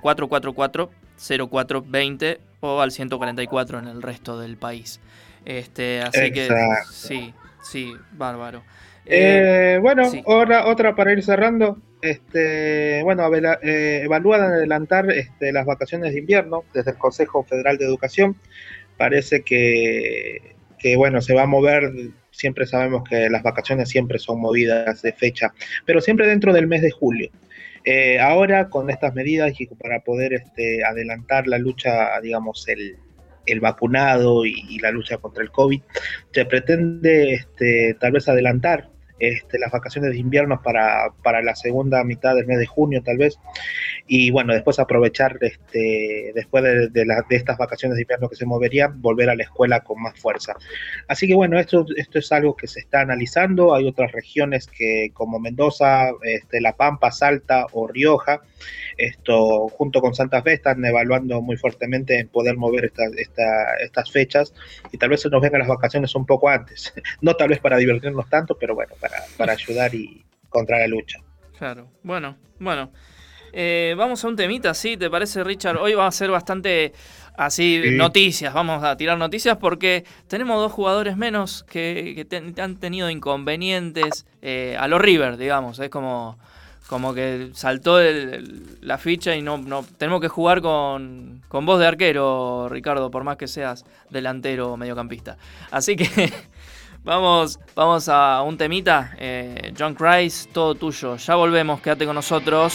444 0420 o al 144 en el resto del país. Este, así que sí, sí, bárbaro. Eh, bueno, otra para ir cerrando. Este, bueno, eh, evalúan adelantar este, las vacaciones de invierno desde el Consejo Federal de Educación. Parece que, que, bueno, se va a mover. Siempre sabemos que las vacaciones siempre son movidas de fecha, pero siempre dentro del mes de julio. Eh, ahora, con estas medidas y para poder este, adelantar la lucha, digamos, el, el vacunado y, la lucha contra el COVID, se pretende este, tal vez adelantar este, las vacaciones de invierno para, para, la segunda mitad del mes de junio tal vez. y bueno, después aprovechar este, después de, de, de estas vacaciones de invierno que se moverían, volver a la escuela con más fuerza. Así que bueno, esto, esto es algo que se está analizando, hay otras regiones que como Mendoza, este, La Pampa, Salta o Rioja, esto junto con Santa Fe están evaluando muy fuertemente en poder mover esta, esta, estas fechas y tal vez se nos vengan las vacaciones un poco antes, <laughs> no tal vez para divertirnos tanto, pero bueno, para, para ayudar y contra la lucha. Claro, bueno, bueno. Eh, vamos a un temita, ¿sí? ¿Te parece, Richard? Hoy va a ser bastante así, sí. noticias. Vamos a tirar noticias porque tenemos dos jugadores menos que, que te, han tenido inconvenientes eh, a los River, digamos. Es como, como que saltó la ficha y no, no tenemos que jugar con, con voz de arquero, Ricardo, por más que seas delantero o mediocampista. Así que <laughs> vamos, vamos a un temita. Eh, John Christ, todo tuyo. Ya volvemos, quédate con nosotros.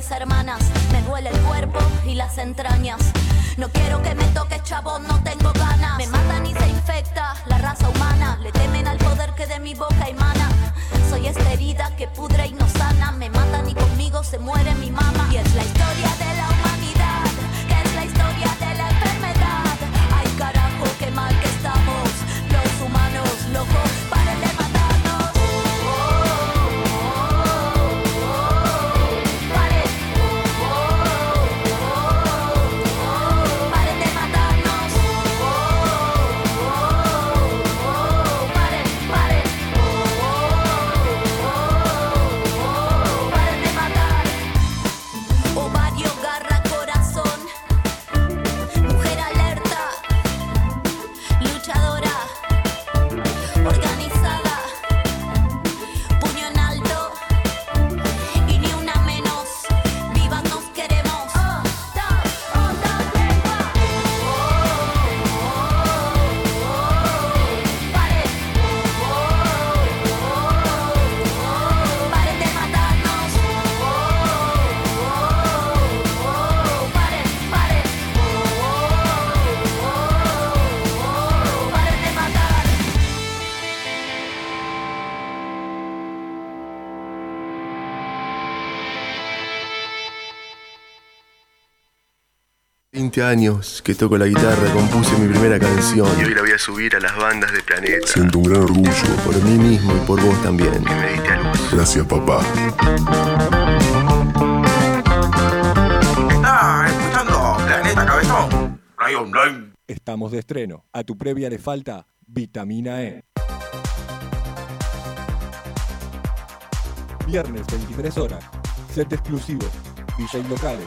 mis hermanas. Me duele el cuerpo y las entrañas. No quiero que me toque chavo, no tengo ganas. Me matan y se infecta la raza humana. Le temen al poder que de mi boca emana. Soy esta herida que pudre y no sana. Me matan y conmigo se muere mi mamá. Y es la historia de la años que toco la guitarra, compuse mi primera canción. Y hoy la voy a subir a las bandas de Planeta. Siento un gran orgullo. Por mí mismo y por vos también. Que me diste a luz. Gracias, papá. Ah, escuchando Planeta Cabezón. Radio Online. Estamos de estreno. A tu previa le falta vitamina E. Viernes 23 horas. Set exclusivo. DJ locales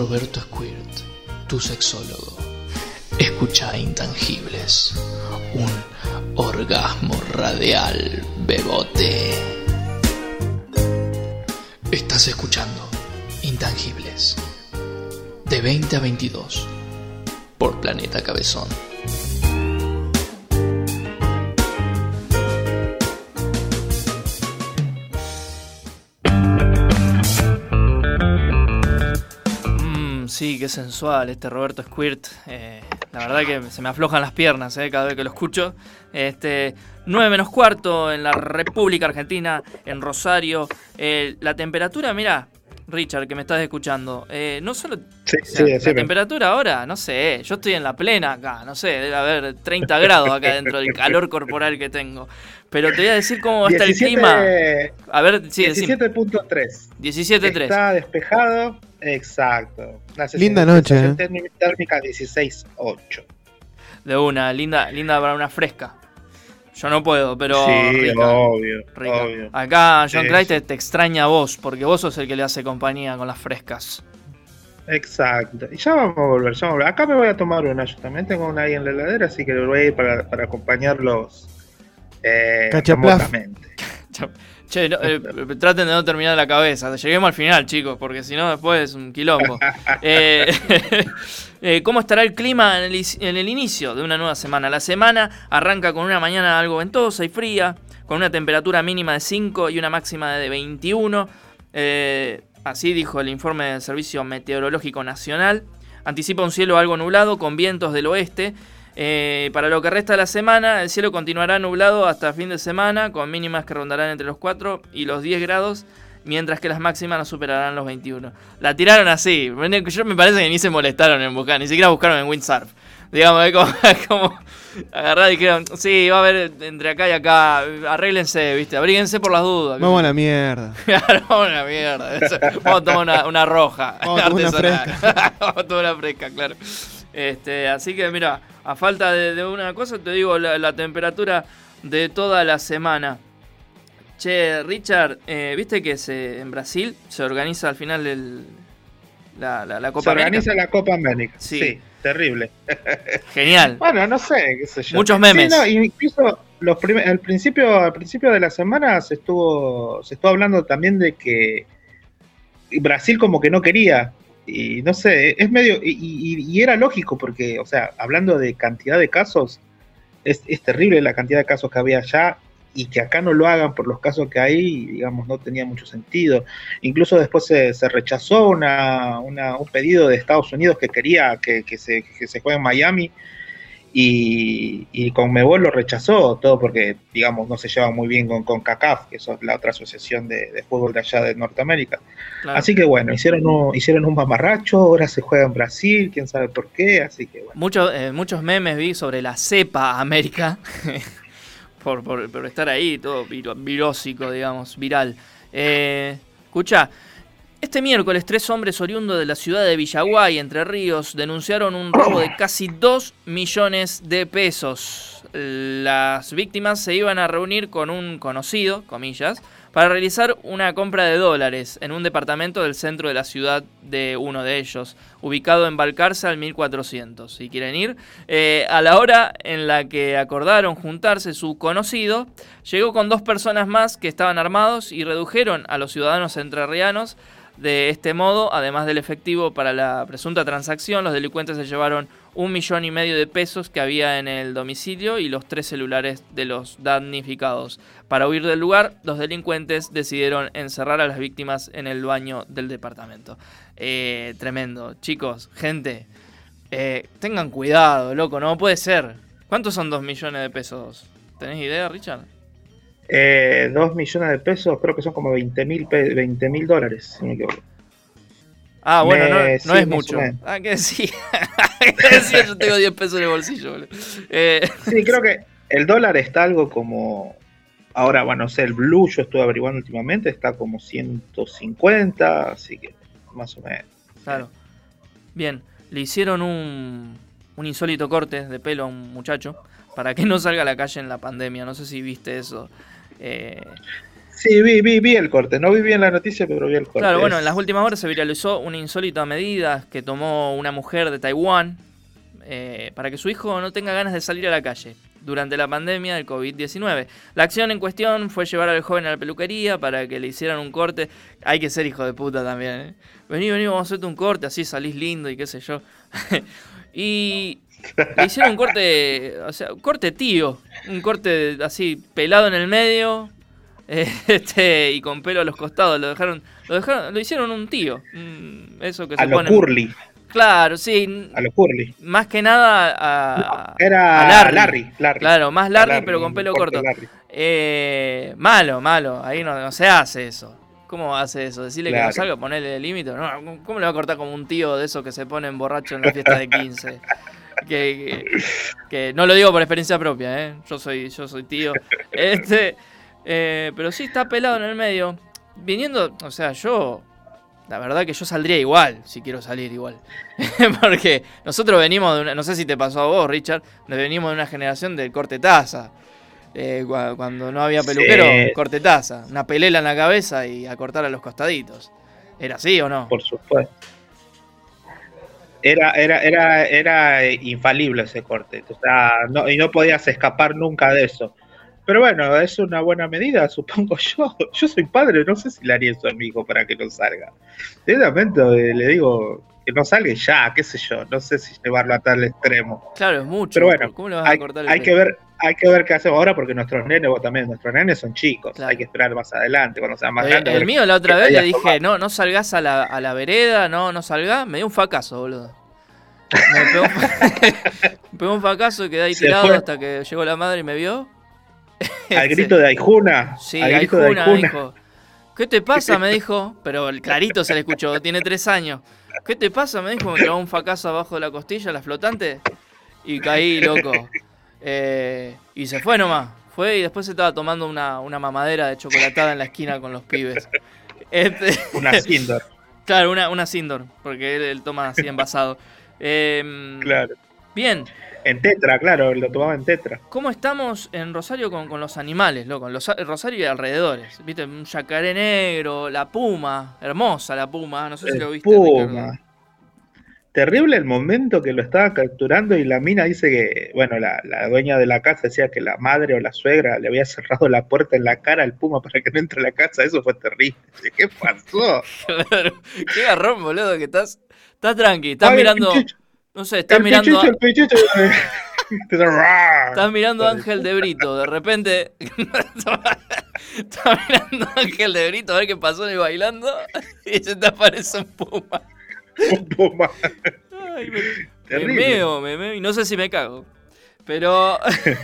Roberto Squirt, tu sexólogo. Escucha Intangibles, un orgasmo radial bebote. Estás escuchando Intangibles, de 20 a 22, por Planeta Cabezón. Sí, qué sensual este Roberto Squirt. Eh, la verdad que se me aflojan las piernas eh, cada vez que lo escucho. Este, 9 menos cuarto en la República Argentina, en Rosario. Eh, la temperatura, mira, Richard, que me estás escuchando. eh, no solo. Sí, o sea, sí, la temperatura ahora, no sé, yo estoy en la plena acá, no sé, debe haber 30 grados acá dentro del calor corporal que tengo. Pero te voy a decir cómo está el 17 clima. A ver, sí, decime. 17.3. 17.3. Está despejado. Exacto. Linda noche, ¿eh? térmica- térmica 16.8. De una, linda, linda para una fresca. Yo no puedo, pero. sí, rica, obvio, rica. obvio. Acá John Clyde te, te extraña a vos, porque vos sos el que le hace compañía con las frescas. Exacto. Y ya vamos a volver, ya vamos a volver. Acá me voy a tomar una. Yo también tengo una ahí en la heladera, así que voy a ir para, para acompañarlos eh, Cachaplaf. <laughs> Che, no, eh, traten de no terminar la cabeza. Lleguemos al final, chicos, porque si no, después es un quilombo. <laughs> Eh, <laughs> eh, ¿Cómo estará el clima en el, en el inicio de una nueva semana? La semana arranca con una mañana algo ventosa y fría, con una temperatura mínima de 5 y una máxima de 21. Eh, así dijo el informe del Servicio Meteorológico Nacional. Anticipa un cielo algo nublado con vientos del oeste. Eh, para lo que resta de la semana, el cielo continuará nublado hasta fin de semana, con mínimas que rondarán entre los 4 y los 10 grados, mientras que las máximas no superarán los 21. La tiraron así. Yo me parece que ni se molestaron en buscar, ni siquiera buscaron en Windsurf. Digamos, es como, <laughs> agarrar y dijeron, sí, va a haber entre acá y acá, arréglense, viste, abríguense por las dudas. Vamos a la mierda. <laughs> Claro, vamos a una mierda. Eso, Vamos a tomar una, una roja. Vamos a tomar una artesanal. <laughs> Vamos a tomar una fresca, claro. Este, así que mira, a falta de, de una cosa, te digo la, la temperatura de toda la semana. Che, Richard, eh, ¿viste que se, en Brasil se organiza al final el, la, la, la Copa Se América? organiza la Copa América. Sí. Sí, terrible. <laughs> Genial. Bueno, no sé, qué sé yo. Muchos memes. Sí, no, incluso los al principio, al principio de la semana se estuvo, se estuvo hablando también de que Brasil como que no quería. Y no sé, es medio. Y, y- y era lógico, porque, o sea, hablando de cantidad de casos, es, es terrible la cantidad de casos que había allá. Y que acá no lo hagan por los casos que hay, digamos, no tenía mucho sentido. Incluso después se, se rechazó una, una- un pedido de Estados Unidos que quería que, que se, que se juegue en Miami y, y Conmebol lo rechazó, todo porque, digamos, no se lleva muy bien con, con CACAF, que es la otra asociación de, de fútbol de allá de Norteamérica. Claro. Así que bueno, hicieron un, hicieron un mamarracho, ahora se juega en Brasil, quién sabe por qué, así que bueno. Muchos, eh, muchos memes vi sobre la cepa América. <laughs> por, por, por estar ahí, todo virósico, digamos, viral. Eh, escucha, este miércoles tres hombres oriundos de la ciudad de Villaguay, Entre Ríos, denunciaron un robo de casi 2 millones de pesos. Las víctimas se iban a reunir con un conocido, comillas, para realizar una compra de dólares en un departamento del centro de la ciudad de uno de ellos, ubicado en Balcarce al 1400. Si quieren ir, Eh, a la hora en la que acordaron juntarse su conocido, llegó con dos personas más que estaban armados y redujeron a los ciudadanos entrerrianos. De este modo, además del efectivo para la presunta transacción, los delincuentes se llevaron un millón y medio de pesos que había en el domicilio y los tres celulares de los damnificados. Para huir del lugar, los delincuentes decidieron encerrar a las víctimas en el baño del departamento. Eh, tremendo. Chicos, gente, eh, tengan cuidado, loco, no puede ser. ¿Cuántos son dos millones de pesos? ¿Tenés idea, Richard? Eh, 2 millones de pesos, creo que son como 20 mil 20 mil dólares, si me equivoco. Ah, bueno, no, Me- no sí, es mucho. menos. Ah, que sí. <laughs> ¿Qué decía? Yo tengo 10 pesos en el bolsillo, boludo. Eh, Sí, creo que el dólar está algo como. Ahora, bueno, no sé, el blue yo estuve averiguando últimamente, está como 150, así que más o menos. Claro. Bien, le hicieron un, un insólito corte de pelo a un muchacho para que no salga a la calle en la pandemia. No sé si viste eso. Eh, Sí, vi, vi, vi el corte, no vi bien la noticia, pero vi el corte. claro, bueno, en las últimas horas se viralizó una insólita medida que tomó una mujer de Taiwán eh, para que su hijo no tenga ganas de salir a la calle durante la pandemia del COVID-19. La acción en cuestión fue llevar al joven a la peluquería para que le hicieran un corte. Hay que ser hijo de puta también. ¿eh? Vení, vení, vamos a hacerte un corte, así salís lindo y qué sé yo. <laughs> y le hicieron un corte, o sea, un corte tío, un corte así pelado en el medio, <laughs> este y con pelo a los costados. Lo dejaron, lo dejaron, lo hicieron un tío. mm, Eso que a se lo pone. curly, Claro, sí. a lo curly. Más que nada a, Era a Larry. Larry, Larry. Claro, más Larry, Larry, pero con pelo corto. Eh, malo, malo. Ahí no, no se hace eso. ¿Cómo hace eso? Decirle que no salga, ponerle el límite. No, ¿Cómo le va a cortar como un tío de esos que se ponen borracho en las fiestas de 15? <laughs> que, que- que no lo digo por experiencia propia, ¿eh? Yo soy, yo soy tío. <laughs> Este, eh, pero sí está pelado en el medio. Viniendo, o sea, yo. La verdad que yo saldría igual, si quiero salir igual. <laughs> Porque nosotros venimos de una. No sé si te pasó a vos, Richard. nos venimos de una generación del corte taza. Eh, cua- cuando no había peluquero, Sí. corte taza. Una pelela en la cabeza y a cortar a los costaditos. ¿Era así o no? Por supuesto. Era, era, era, era eh, infalible ese corte. O sea, no, y no podías escapar nunca de eso. Pero bueno, es una buena medida, <laughs> supongo yo. Yo soy padre, no sé si le haría eso a mi hijo para que no salga. Directamente eh, le digo que no salga ya, qué sé yo. No sé si llevarlo a tal extremo. Claro, es mucho. Pero bueno, ¿Cómo le vas a hay, cortar el hay que ver, hay que ver qué hacemos ahora porque nuestros nenes, vos también, nuestros nenes son chicos. Claro. Hay que esperar más adelante, cuando sean más Eh, grandes. el mío la otra vez le dije, no, no salgas a la, a la vereda, no, no salgas. Me dio un fracaso, boludo. Me pegó, <laughs> me pegó un fracaso y quedé ahí Se tirado fue. hasta que llegó la madre y me vio. <laughs> Al grito de Aijuna. Sí, al grito Aijuna, de Aijuna. dijo. ¿Qué te pasa? Me <laughs> dijo. Pero el clarito se le escuchó, tiene tres años. ¿Qué te pasa? Me dijo, me clavó un fracaso abajo de la costilla, la flotante. Y caí, loco. Eh, y se fue nomás. Fue y después se estaba tomando una, una mamadera de chocolatada en la esquina con los pibes. <laughs> Este, Una Sindor. <laughs> Claro, una, una Sindor, porque él, él toma así envasado. Em, Claro. Bien, En tetra, claro, lo tomaba en tetra. ¿Cómo estamos en Rosario con, con los animales, loco? En los, Rosario y alrededores. ¿Viste? Un yacaré negro, la puma, hermosa la puma, no sé si El lo viste. Puma. Ricardo. Terrible el momento que lo estaba capturando y la mina dice que, bueno, la, la dueña de la casa decía que la madre o la suegra le había cerrado la puerta en la cara al puma para que no entre a la casa. Eso fue terrible. ¿Qué pasó? <laughs> Claro. Qué garrón, boludo, que estás. Estás tranqui, estás Ay, mirando. No sé, estás el mirando. pichicho, el pichicho. <laughs> Estás mirando a Ángel de Brito, de repente. <laughs> estás mirando a Ángel de Brito a ver qué pasó en el bailando. Y se te aparece un puma. <laughs> Ay, me, me Terrible. meo, me meo y no sé si me cago. Pero.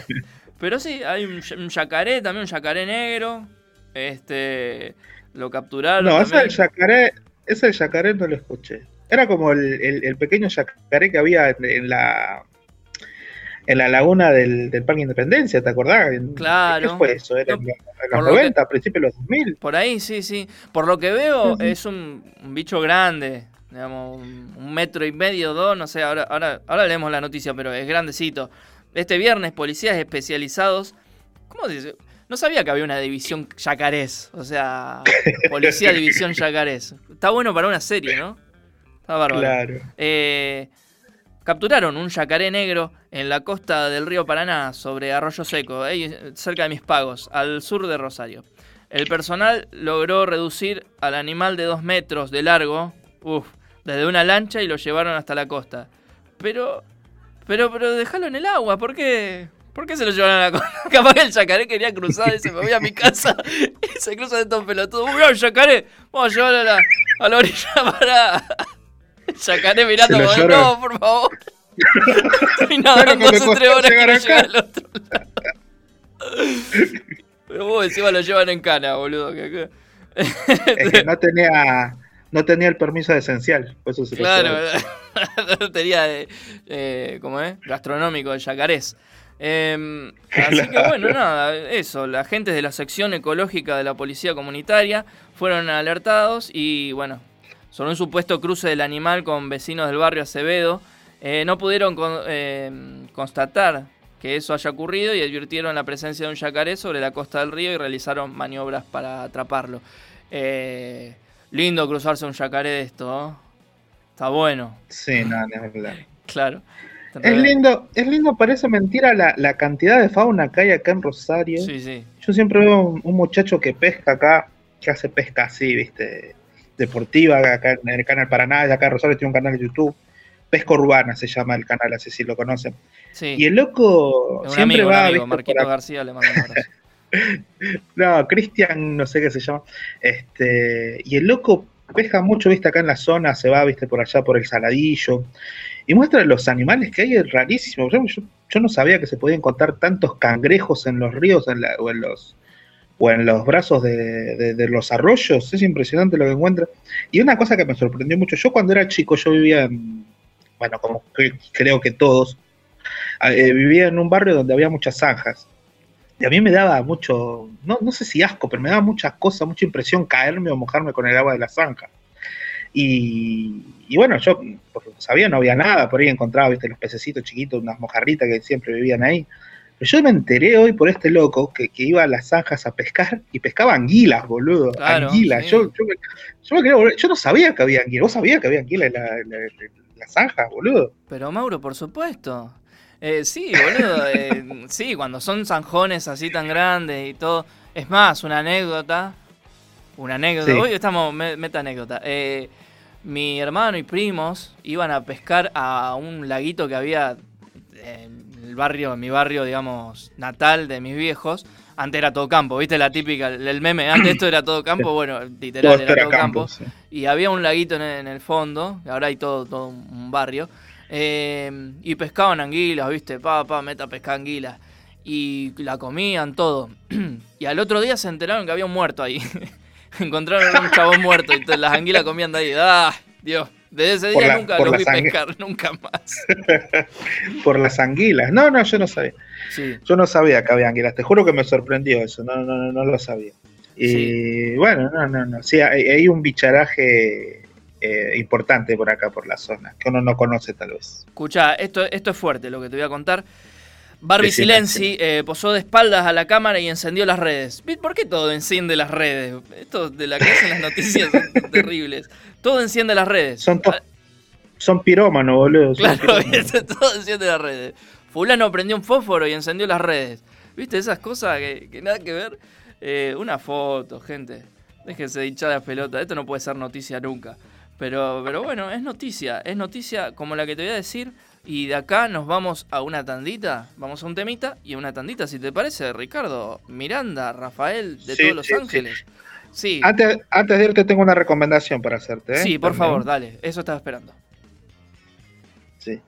<laughs> pero sí, hay un, un yacaré, también un yacaré negro. Este. Lo capturaron. No, ese yacaré, ese yacaré no lo escuché. Era como el, el- el pequeño yacaré que había en, en la en la laguna del, del Parque Independencia, ¿te acordás? Claro. ¿Qué fue eso? ¿Era en, No, en por los lo que- 90, a principios de los 2000? Por ahí, sí, sí. Por lo que veo, es un, un bicho grande. Digamos, un, metro y medio, dos, no sé, ahora, ahora, ahora leemos la noticia, pero es grandecito. Este viernes, policías especializados. ¿Cómo se dice? No sabía que había una división yacarés. O sea, <laughs> policía división yacarés. Está bueno para una serie, ¿no? Está bárbaro. Claro. Eh, capturaron un yacaré negro en la costa del río Paraná, sobre Arroyo Seco, ahí cerca de Mis Pagos, al sur de Rosario. El personal logró reducir al animal de dos metros de largo, uf, desde una lancha y lo llevaron hasta la costa. Pero, pero, pero déjalo en el agua, ¿por qué? ¿Por qué se lo llevaron a la costa? <laughs> Capaz que el yacaré quería cruzar y se me voy a mi casa <laughs> y se cruza de estos pelotudos. ¡Uy, un yacaré! Vamos a llevarlo a la, a la orilla <laughs> para... El yacaré mirando como, no, por favor. Estoy nadando cuando hace tres horas que llegar no llega al otro lado. Pero vos encima lo llevan en cana, boludo. que- Es que no tenía, no tenía el permiso de esencial. Por eso se Claro, <laughs> no tenía, de, eh, ¿cómo es? Gastronómico de Yacarés. Eh, <laughs> así que bueno, nada, eso, la agentes de la sección ecológica de la policía comunitaria fueron alertados y bueno, sobre un supuesto cruce del animal con vecinos del barrio Acevedo, eh, no pudieron con- eh, constatar que eso haya ocurrido y advirtieron la presencia de un yacaré sobre la costa del río y realizaron maniobras para atraparlo. Eh, lindo cruzarse un yacaré de esto, ¿no? Está bueno, Sí, no, no, no. <laughs> claro. Es lindo, es lindo, parece mentira la, la cantidad de fauna que hay acá en Rosario. Sí, sí. Yo siempre veo un, un muchacho que pesca acá, que hace pesca así, viste, deportiva, acá en el canal Paraná, y acá en Rosario tiene un canal de YouTube. Pesca Urbana se llama el canal, así si lo conocen. Sí. Y el loco Es un siempre amigo, un va, amigo, viste, Marquito. García le mando un abrazo. <laughs> <laughs> No, Cristian, no sé qué se llama. Este, y el loco pesca mucho, viste, acá en la zona, se va, viste, por allá por el Saladillo. Y muestra los animales que hay, es rarísimo. Yo, no sabía que se podían encontrar tantos cangrejos en los ríos en o, en los, en los brazos de, los arroyos. Es impresionante lo que encuentra. Y una cosa que me sorprendió mucho, yo cuando era chico, yo vivía en, bueno, como cre- creo que todos, eh, vivía en un barrio donde había muchas zanjas. Y a mí me daba mucho, no, no sé si asco, pero me daba muchas cosas, mucha impresión caerme o mojarme con el agua de la zanja. Y, y bueno, yo sabía, no había nada, por ahí encontraba, viste, los pececitos chiquitos, unas mojarritas que siempre vivían ahí. Pero yo me enteré hoy por este loco que, que iba a las zanjas a pescar y pescaba anguilas, boludo. Claro, anguilas. sí. Yo, yo, me- yo me quería yo no sabía que había anguilas. ¿Vos sabías que había anguilas en la, en la- en la zanja, boludo? Pero Mauro, por supuesto. Eh, sí, boludo. eh, sí, cuando son zanjones así tan grandes y todo. Es más, una anécdota. Una anécdota. Sí. Hoy estamos me- meta anécdota. Eh, mi hermano y primos iban a pescar a un laguito que había en el barrio, en mi barrio, digamos, natal de mis viejos. Antes era todo campo, ¿viste? La típica, el meme. Antes esto era todo campo, bueno, literal, Todo era todo campo, campo. sí. Y había un laguito en el, fondo, ahora hay todo, todo un barrio. Eh, y pescaban anguilas, ¿viste? Pa, pa, meta a pescar anguilas. Y la comían todo. <clears throat> y al otro día se enteraron que había un muerto ahí. <laughs> Encontraron a un chabón muerto y las anguilas comían de ahí. ¡Ah! Dios. Desde ese día la- nunca los vi pescar, <laughs> nunca más. <laughs> Por las anguilas. No, no, yo no sabía. Sí. Yo no sabía que había anguilas. Te juro que me sorprendió eso. No, no, no, no lo sabía. Y bueno, no, no, no. Sí, hay, hay un bicharaje eh, importante por acá, por la zona, que uno no conoce tal vez. Escucha, esto, esto es fuerte lo que te voy a contar. Barbie Silenzi eh, posó de espaldas a la cámara y encendió las redes. ¿Por qué todo enciende las redes? Esto de la que hacen las noticias son <laughs> terribles. Todo enciende las redes. Son, son pirómanos, boludo. son Claro, <laughs> todo enciende las redes. Fulano prendió un fósforo y encendió las redes. ¿Viste? Esas cosas que, que nada que ver. Eh, una foto, gente. Déjense de hinchar las pelotas. Esto no puede ser noticia nunca. Pero, pero bueno, es noticia. Es noticia como la que te voy a decir. Y de acá nos vamos a una tandita. Vamos a un temita y a una tandita, si te parece, Ricardo. Miranda, Rafael, de Sí, todos Los sí, sí. Ángeles. Sí, Antes, antes de irte tengo una recomendación para hacerte. ¿eh? sí, por También. favor, dale. Eso estaba esperando. Sí.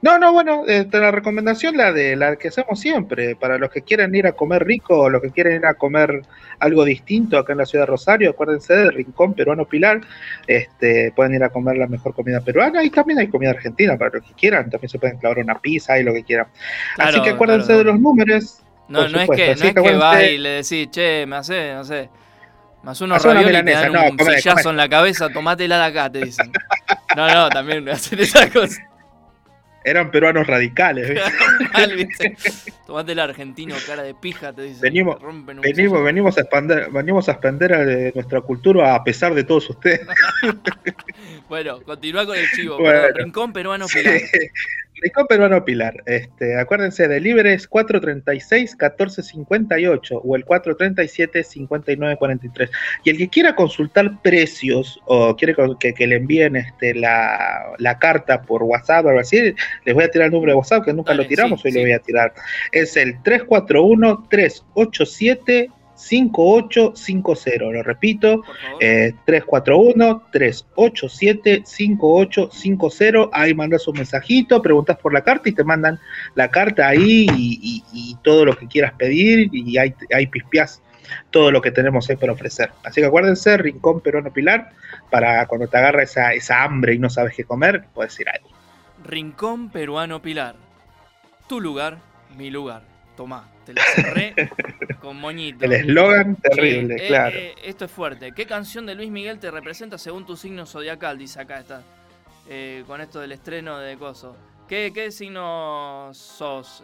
No, no, bueno, este, la recomendación la de la que hacemos siempre, para los que quieren ir a comer rico o los que quieren ir a comer algo distinto acá en la ciudad de Rosario, acuérdense del Rincón Peruano Pilar, este, pueden ir a comer la mejor comida peruana y también hay comida argentina para los que quieran, también se pueden clavar una pizza y lo que quieran. Así que acuérdense claro. de los números. No, no es que, así no es que vas y le decís, che, me hace, no sé, más unos y te dan no, un come, sillazo come. en la cabeza, tomátela de acá, te dicen. No, no, también <laughs> hacen esas cosas. Eran peruanos radicales. ¿viste? <laughs> Tomátela argentino, cara de pija, te dicen. Venimos, te venimos, venimos a expander, venimos a expander eh, nuestra cultura a pesar de todos ustedes. <laughs> Bueno, continúa con el chivo, Bueno. Rincón peruano Pilar. Rincón Peruano Pilar. Este, acuérdense de Libres 436-1458 o el 437-5943. Y el que quiera consultar precios o quiere que, que le envíen este, la, la carta por WhatsApp o algo así, les voy a tirar el número de WhatsApp que nunca Dale, lo tiramos, sí, hoy sí. lo voy a tirar. Es el 341-387. 5850. Lo repito, eh, 341-387-5850. Ahí mandas un mensajito, preguntas por la carta y te mandan la carta ahí y, y- y todo lo que quieras pedir y ahí, ahí pispiás todo lo que tenemos ahí para ofrecer. Así que acuérdense, Rincón Peruano Pilar, para cuando te agarra esa, esa hambre y no sabes qué comer, puedes ir ahí. Rincón Peruano Pilar. Tu lugar, mi lugar. Tomá, te la cerré <laughs> con moñito. El eslogan terrible, eh, claro. eh, esto es fuerte. ¿Qué canción de Luis Miguel te representa según tu signo zodiacal? Dice acá está. Eh, con esto del estreno de Coso. ¿Qué, qué signo sos,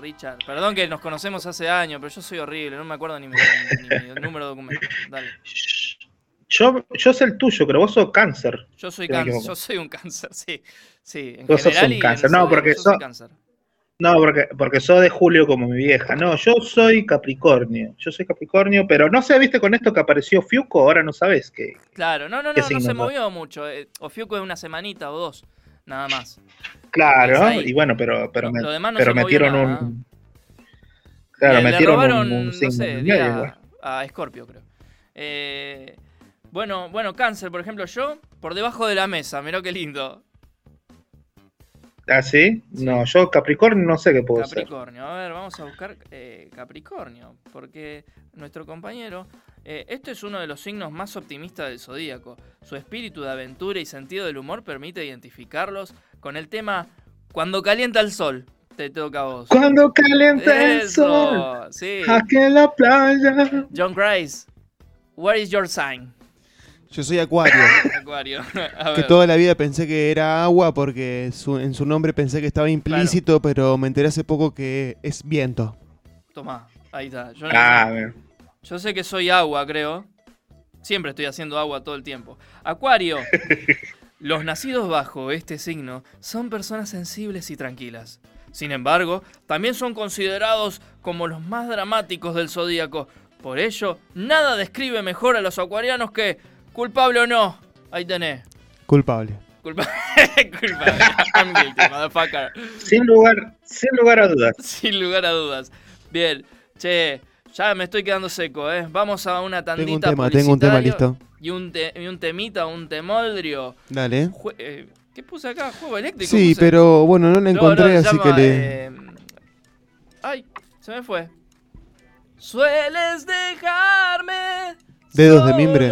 Richard? Perdón que nos conocemos hace años, pero yo soy horrible, no me acuerdo ni mi, ni mi número de documento. Dale. Yo, yo sé el tuyo, pero vos sos cáncer. Yo soy cáncer, yo soy un cáncer, sí. Sí, en Vos sos general un y cáncer. No, porque soy sos- cáncer. No, porque, porque sos de Julio como mi vieja. No, yo soy Capricornio. Yo soy Capricornio, pero no sé, viste con esto que apareció Fiuco, ahora no sabes que. Claro, no, no, ¿Qué no, no se movió mucho. Eh, Ofiuco es una semanita o dos, nada más. Claro, y bueno, pero, pero, Lo- me- no pero metieron nada, un. Claro, le, le metieron robaron, un, un no sé, medio, a Scorpio, creo. Eh, bueno, bueno, cáncer, por ejemplo, yo, por debajo de la mesa, mirá qué lindo. ¿Ah, sí? No, yo Capricornio no sé qué puedo ser. Capricornio, a ver, vamos a buscar eh, Capricornio, porque nuestro compañero, eh, este es uno de los signos más optimistas del zodíaco. Su espíritu de aventura y sentido del humor permite identificarlos con el tema Cuando calienta el sol. Te toca a vos. Cuando calienta el sol, sí. aquí en la playa. John Grace, what is your sign? Yo soy Acuario. <laughs> Acuario. <laughs> A que toda la vida pensé que era agua porque su- en su nombre pensé que estaba implícito, pero me enteré hace poco que es viento. Tomá, ahí está. Yo, Ah, bien. yo sé que soy agua, creo. Siempre estoy haciendo agua todo el tiempo. Acuario. <laughs> Los nacidos bajo este signo son personas sensibles y tranquilas. Sin embargo, también son considerados como los más dramáticos del zodíaco. Por ello, nada describe mejor a los acuarianos que culpable o no. Ahí tenés. Culpable. Culpa- <laughs> culpable. I'm guilty, motherfucker. Sin lugar, sin lugar a dudas. Sin lugar a dudas. Bien, che, ya me estoy quedando seco, ¿eh? Vamos a una tandita Tengo un tema, tengo un tema listo. Y un, te- y un temita, un temoldrio. Dale. Jue- eh, ¿Qué puse acá? ¿Juego eléctrico? Sí, puse? pero bueno, no la No, encontré, no, así llama, que le... eh, Ay, se me fue. Sueles dejarme. ¿Dedos de mimbre?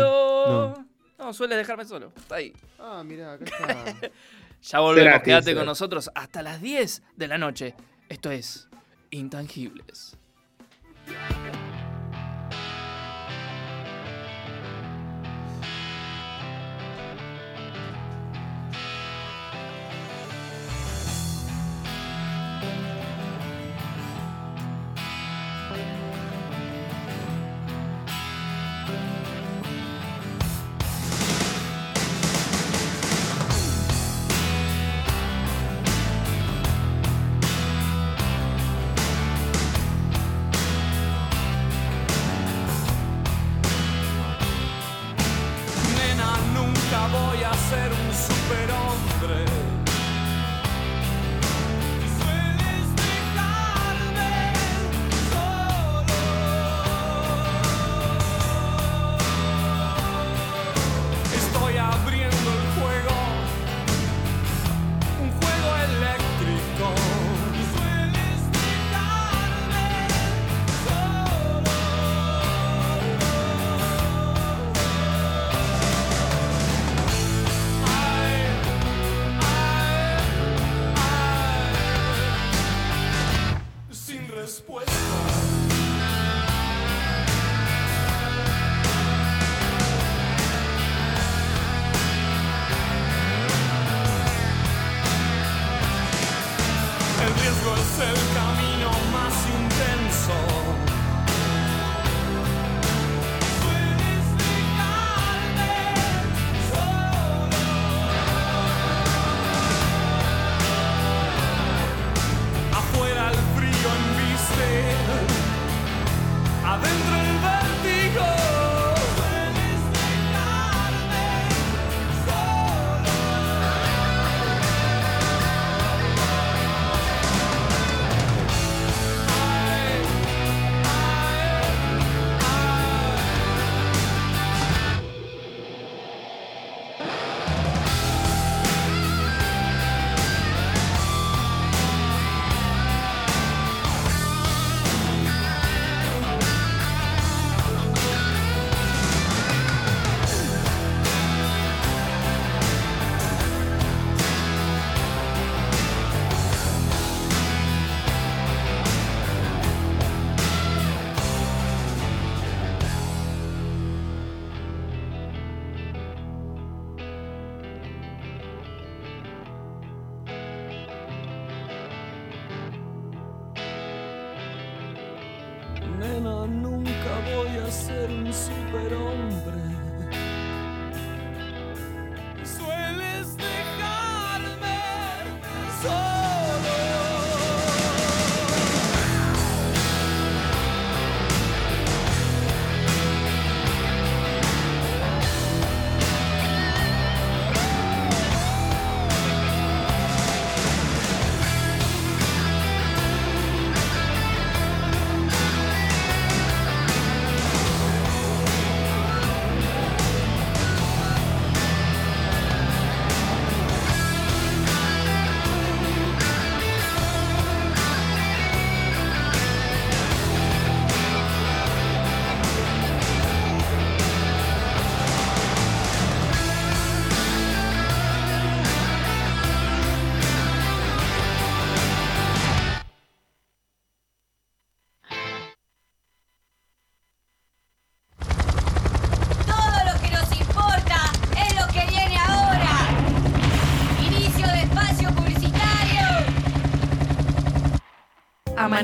No. No, sueles dejarme solo. Está ahí. Ah, mira, acá está. <laughs> Ya volvemos, quédate con nosotros hasta las 10 de la noche. Esto es Intangibles.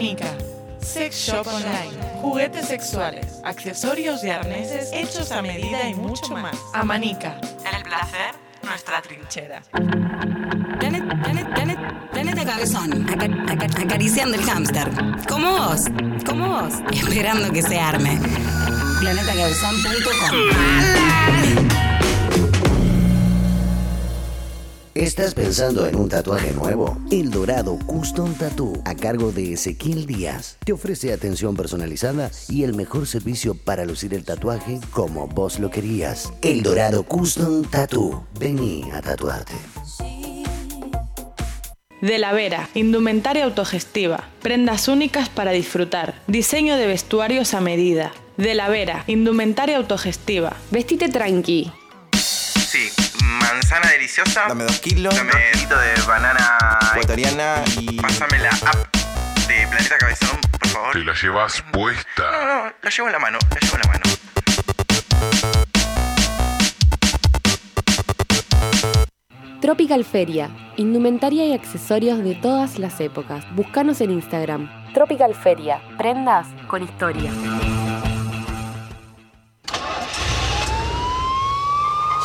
Amanica. Sex Shop Online. Juguetes sexuales, accesorios y arneses hechos a medida y mucho más. Amanica. El placer, nuestra trinchera. Planeta, planeta, planeta, planeta cabezón. Aca- aca- acariciando el hámster. Como vos. Como vos. <laughs> Esperando que se arme. Planetacabezón.com. ¿Estás pensando en un tatuaje nuevo? El Dorado Custom Tattoo, a cargo de Ezequiel Díaz, te ofrece atención personalizada y el mejor servicio para lucir el tatuaje como vos lo querías. El Dorado Custom Tattoo. Vení a tatuarte. De la Vera, indumentaria autogestiva, prendas únicas para disfrutar, diseño de vestuarios a medida. De la Vera, indumentaria autogestiva. Vestite tranqui. Manzana deliciosa. Dame dos kilos. Dame un kilito de banana ecuatoriana y. Pásame la app de Planeta Cabezón, por favor. Te la llevas puesta. No, no, la llevo en la mano, la llevo en la mano. Tropical Feria, indumentaria y accesorios de todas las épocas. Búscanos en Instagram. Tropical Feria, prendas con historia.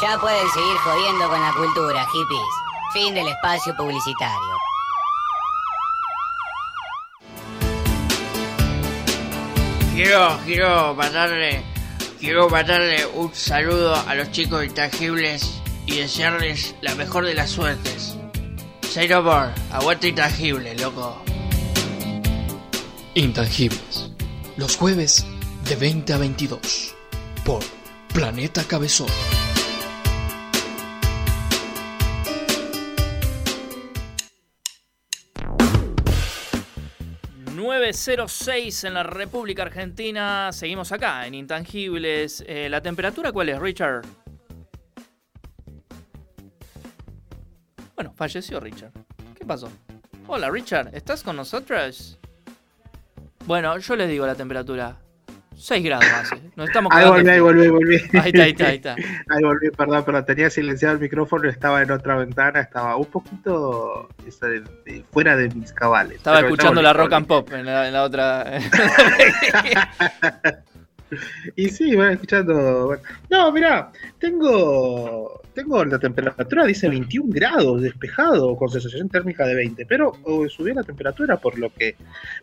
Ya pueden seguir jodiendo con la cultura, hippies. Fin del espacio publicitario. Quiero, quiero mandarle, quiero mandarle un saludo a los chicos intangibles y desearles la mejor de las suertes. Say no more, aguante intangible, loco. Intangibles. Los jueves de 20 a 22. Por Planeta Cabezón. 906 en la República Argentina. Seguimos acá en Intangibles. Eh, ¿La temperatura cuál es, Richard? Bueno, falleció Richard. ¿Qué pasó? Hola, Richard, ¿estás con nosotros? Bueno, yo les digo la temperatura. 6 grados hace. Nos estamos Ahí volví, ahí volví, volví. Ahí está, ahí está, ahí está. <laughs> Ahí volví, perdón, pero tenía silenciado el micrófono, estaba en otra ventana, estaba un poquito esa de- de- fuera de mis cabales. Estaba escuchando la rock and pop en la, en la otra. <laughs> Y sí, bueno, escuchando. bueno. No, mira, tengo tengo la temperatura, dice 21 grados, despejado, con sensación térmica de 20, pero oh, subió la temperatura por lo que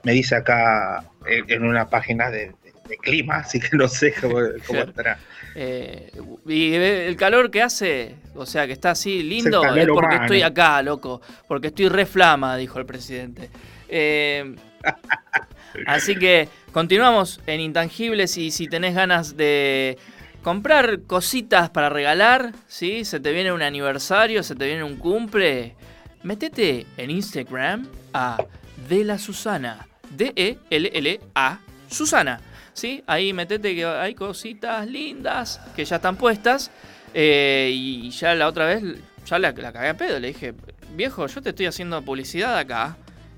me dice acá en, en una página de, de- clima, <laughs> así que no sé cómo, estará. Eh, y el calor que hace, o sea, que está así lindo, calor es porque humano. estoy acá, loco. Porque estoy re flama, dijo el presidente. Eh, <laughs> así que continuamos en Intangibles y si tenés ganas de comprar cositas para regalar, ¿sí? Se te viene un aniversario, se te viene un cumple, metete en Instagram a De la Susana. D-E-L-L-A Susana. ¿Sí? Ahí metete que hay cositas lindas que ya están puestas. eh, y ya la otra vez, ya la, la cagué a pedo. Le dije, viejo, yo te estoy haciendo publicidad acá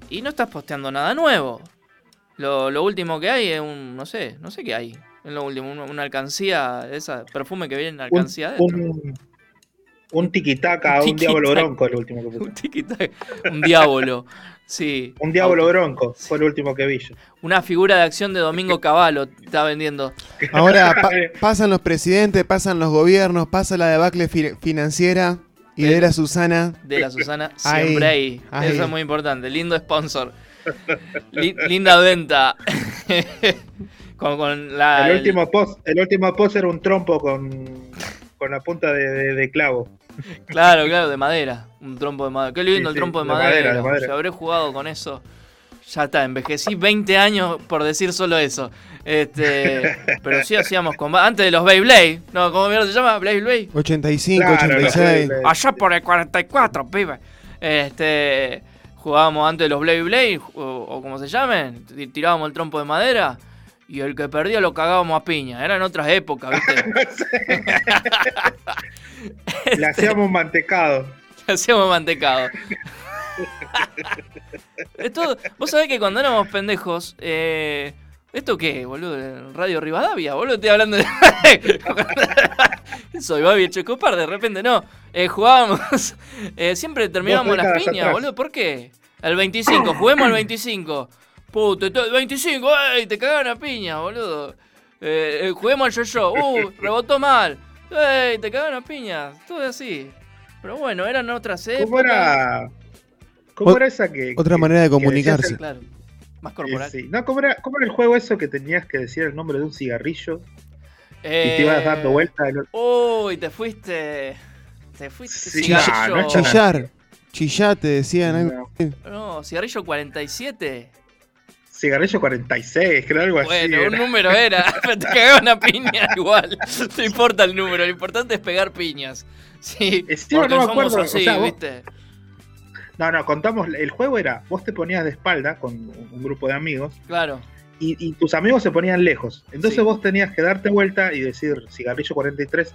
y no estás posteando nada nuevo. Lo, lo último que hay es un, no sé, no sé qué hay. Es lo último, una, una alcancía, esa perfume que viene en alcancía un, adentro. un- Un tiquitaca, un, Un diablo bronco, el último que <laughs> puse. Un tiquitaca, un diablo. Sí. Un diablo bronco fue el último que vi yo. Una figura de acción de Domingo Cavallo está vendiendo. Ahora <laughs> pa- pasan los presidentes, pasan los gobiernos, pasa la debacle fi- financiera y de la Susana. De la Susana <laughs> siempre ahí. ahí. Eso es muy importante. Lindo sponsor. Li- linda venta. <laughs> con, con la. el, último post, el último post era un trompo con, con la punta de, de- de clavo. <laughs> Claro, claro, de madera. Un trompo de madera. Qué lindo Sí, el sí, trompo de, de madera. madera, de madera. Si habré jugado con eso. Ya está, envejecí 20 años por decir solo eso. Este, <laughs> pero sí hacíamos combate. Antes de los Beyblade. No, ¿cómo mierda se llama? Beyblade. 85, Claro, 86. los Allá por el 44, pibe. Este. Jugábamos antes los Blade Blade, o, o como se llamen, tirábamos el trompo de madera y el que perdía lo cagábamos a piña. Eran otras épocas, ¿viste? <laughs> Le hacíamos mantecado. Hacíamos mantecado. Esto, vos sabés que cuando éramos pendejos, eh, ¿esto qué, boludo? Radio Rivadavia, boludo, estoy hablando de... <laughs> Soy Babi Checopar, de repente no. Eh, jugábamos, eh, siempre terminábamos las piñas, atrás. boludo, ¿por qué? El 25, juguemos el 25. Puto, el 25, ¡ey! Te cagaron a piña, boludo. Juguemos al yo-yo, ¡uh! Rebotó mal. ¡Ey! Te cagaron a piña. Todo así. Pero bueno, eran otras épocas. ¿Cómo era? ¿Cómo era esa que. Otra que- manera de comunicarse. el- Claro. Más eh, corporal. sí. No, ¿cómo era, ¿cómo era el juego eso que tenías que decir el nombre de un cigarrillo y Eh, te ibas dando vueltas? en el- Uy, te fuiste. Te fuiste. Sí, cigarrillo. no, no tan Chillar. Chillar, te decían. algo así. No, cigarrillo 47. Cigarrillo 46, creo algo así. Bueno, un era. número era. <laughs> Pero te cagaban a piña igual. No importa el número, lo importante es pegar piñas. Sí, Encima porque no me acuerdo, o sea, vos- ¿viste? No, no, contamos. El juego era: vos te ponías de espalda con un grupo de amigos Claro. y, y tus amigos se ponían lejos. Entonces Sí. vos tenías que darte vuelta y decir cigarrillo 43.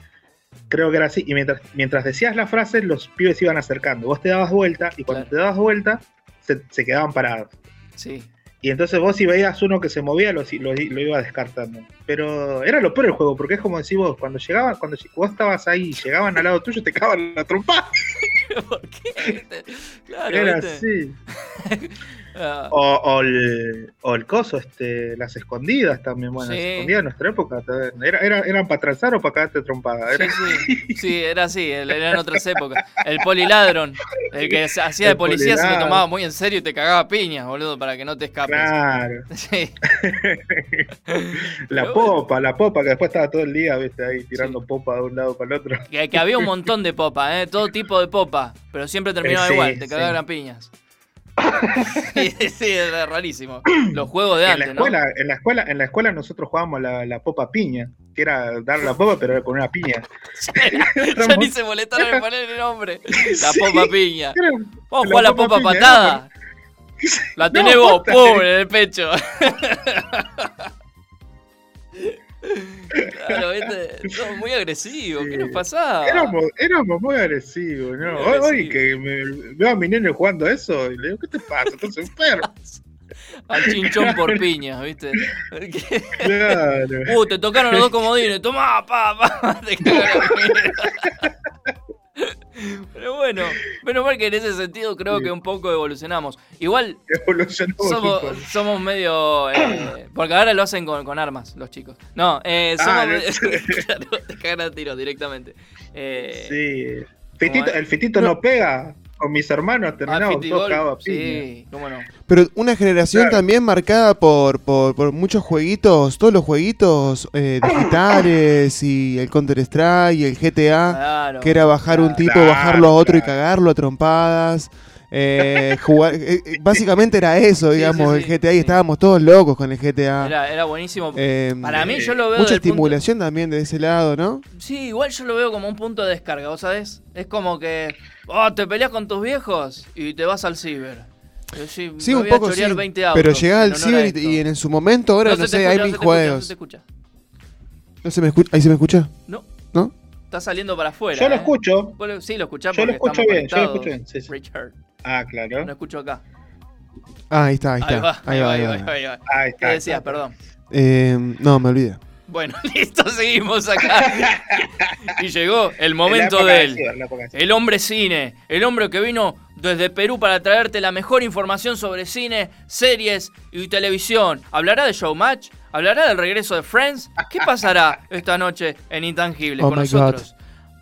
Creo que era así. Y mientras, mientras decías la frase, los pibes se iban acercando. Vos te dabas vuelta y cuando Claro. te dabas vuelta, se, se quedaban parados. Sí. Y entonces vos si veías uno que se movía, lo, lo, lo iba descartando. Pero era lo peor el juego, porque es como decís vos, cuando llegaban, cuando vos estabas ahí y llegaban al lado tuyo, te cagaban la trompa. <laughs> ¿Por qué? <laughs> Claro, Era ¿viste? así. <laughs> Ah, O, o el, o el coso, este, las escondidas también, bueno, Sí. las escondidas en nuestra época. Era, era- eran para transar o para cagarte trompada. Era- Sí, sí, sí, era así, eran otras épocas. El poliladron, el que hacía de policía se lo tomaba muy en serio y te cagaba piñas, boludo, para que no te escapes. Claro. <laughs> Sí. <laughs> La popa, la popa, que después estaba todo el día, viste, ahí tirando popa de un lado para el otro. Que, que había un montón de popa, ¿eh? todo tipo de popa, pero siempre terminaba Eh, igual, te cagaban piñas. <laughs> sí, sí, era rarísimo. Los juegos de En la antes, ¿no? escuela, en la escuela, en la escuela nosotros jugábamos la, la popa piña, que era dar la popa, pero era con una piña. <laughs> ya ni <laughs> se molestaron en poner el nombre. La Sí, popa piña. Vamos a jugar la popa piña, patada. La tenés No, vos, pum, en el pecho. Claro, viste, somos muy agresivos. ¿Qué nos pasaba? Éramos, éramos muy agresivos, ¿no? Muy Hoy, que me, veo a mi nene jugando eso y le digo, ¿qué te pasa? Estás enfermo. <laughs> Al chinchón por piñas, ¿viste? Claro. Uh, te tocaron los dos comodines. Tomá, pa, pa. <laughs> Te. <laughs> Pero bueno, menos mal que en ese sentido creo que un poco evolucionamos. Igual un somos, somos medio. eh, <clears throat> porque ahora lo hacen con, con armas, los chicos. No, eh, somos. Ah, medio- no. <laughs> claro, te cagan a tiro directamente. Eh, Sí. Fitito- el fitito no pega. Con mis hermanos ah, terminamos Fiti todos Gol, cagados a piña. Sí, cómo no. Pero una generación Claro. también marcada por, por, por muchos jueguitos, todos los jueguitos eh, <coughs> digitales y el Counter Strike y el GTA, Claro. que era bajar un tipo, Claro, bajarlo a otro y cagarlo a trompadas. Eh, jugar, eh, eh, básicamente era eso, Sí, digamos, sí, sí, el GTA y sí. estábamos todos locos con el GTA. Era, era buenísimo. Eh, Para mí, yo lo veo. Mucha punto- estimulación también de ese lado, ¿no? Sí, igual yo lo veo como un punto de descarga, ¿vos sabés? Es como que, oh, te peleas con tus viejos y te vas al ciber. Sí, me un voy a poco sí, chorear 20 autos pero llegás al ciber y, y en su momento ahora, no, se sé, escucha, hay no mil se juegos. escucha. No se me escucha, ahí se me escucha. No. ¿No? Está saliendo para afuera. Yo lo ¿eh? escucho. Sí, lo escuchás Yo lo escucho bien, yo lo escucho bien, sí, sí. Richard. Ah, claro. No escucho acá. Ah, ahí está, ahí está. Ahí va, ahí va, ahí va, ahí va. Ahí ¿Qué está, decías? está. Perdón. Eh, no, me olvidé. Bueno, <laughs> listo, seguimos acá. <laughs> y llegó el momento de él. El hombre cine, el hombre que vino desde Perú para traerte la mejor información sobre cine, series y televisión. ¿Hablará de Showmatch? ¿Hablará del regreso de Friends? ¿Qué pasará <laughs> esta noche en Intangible Oh con nosotros?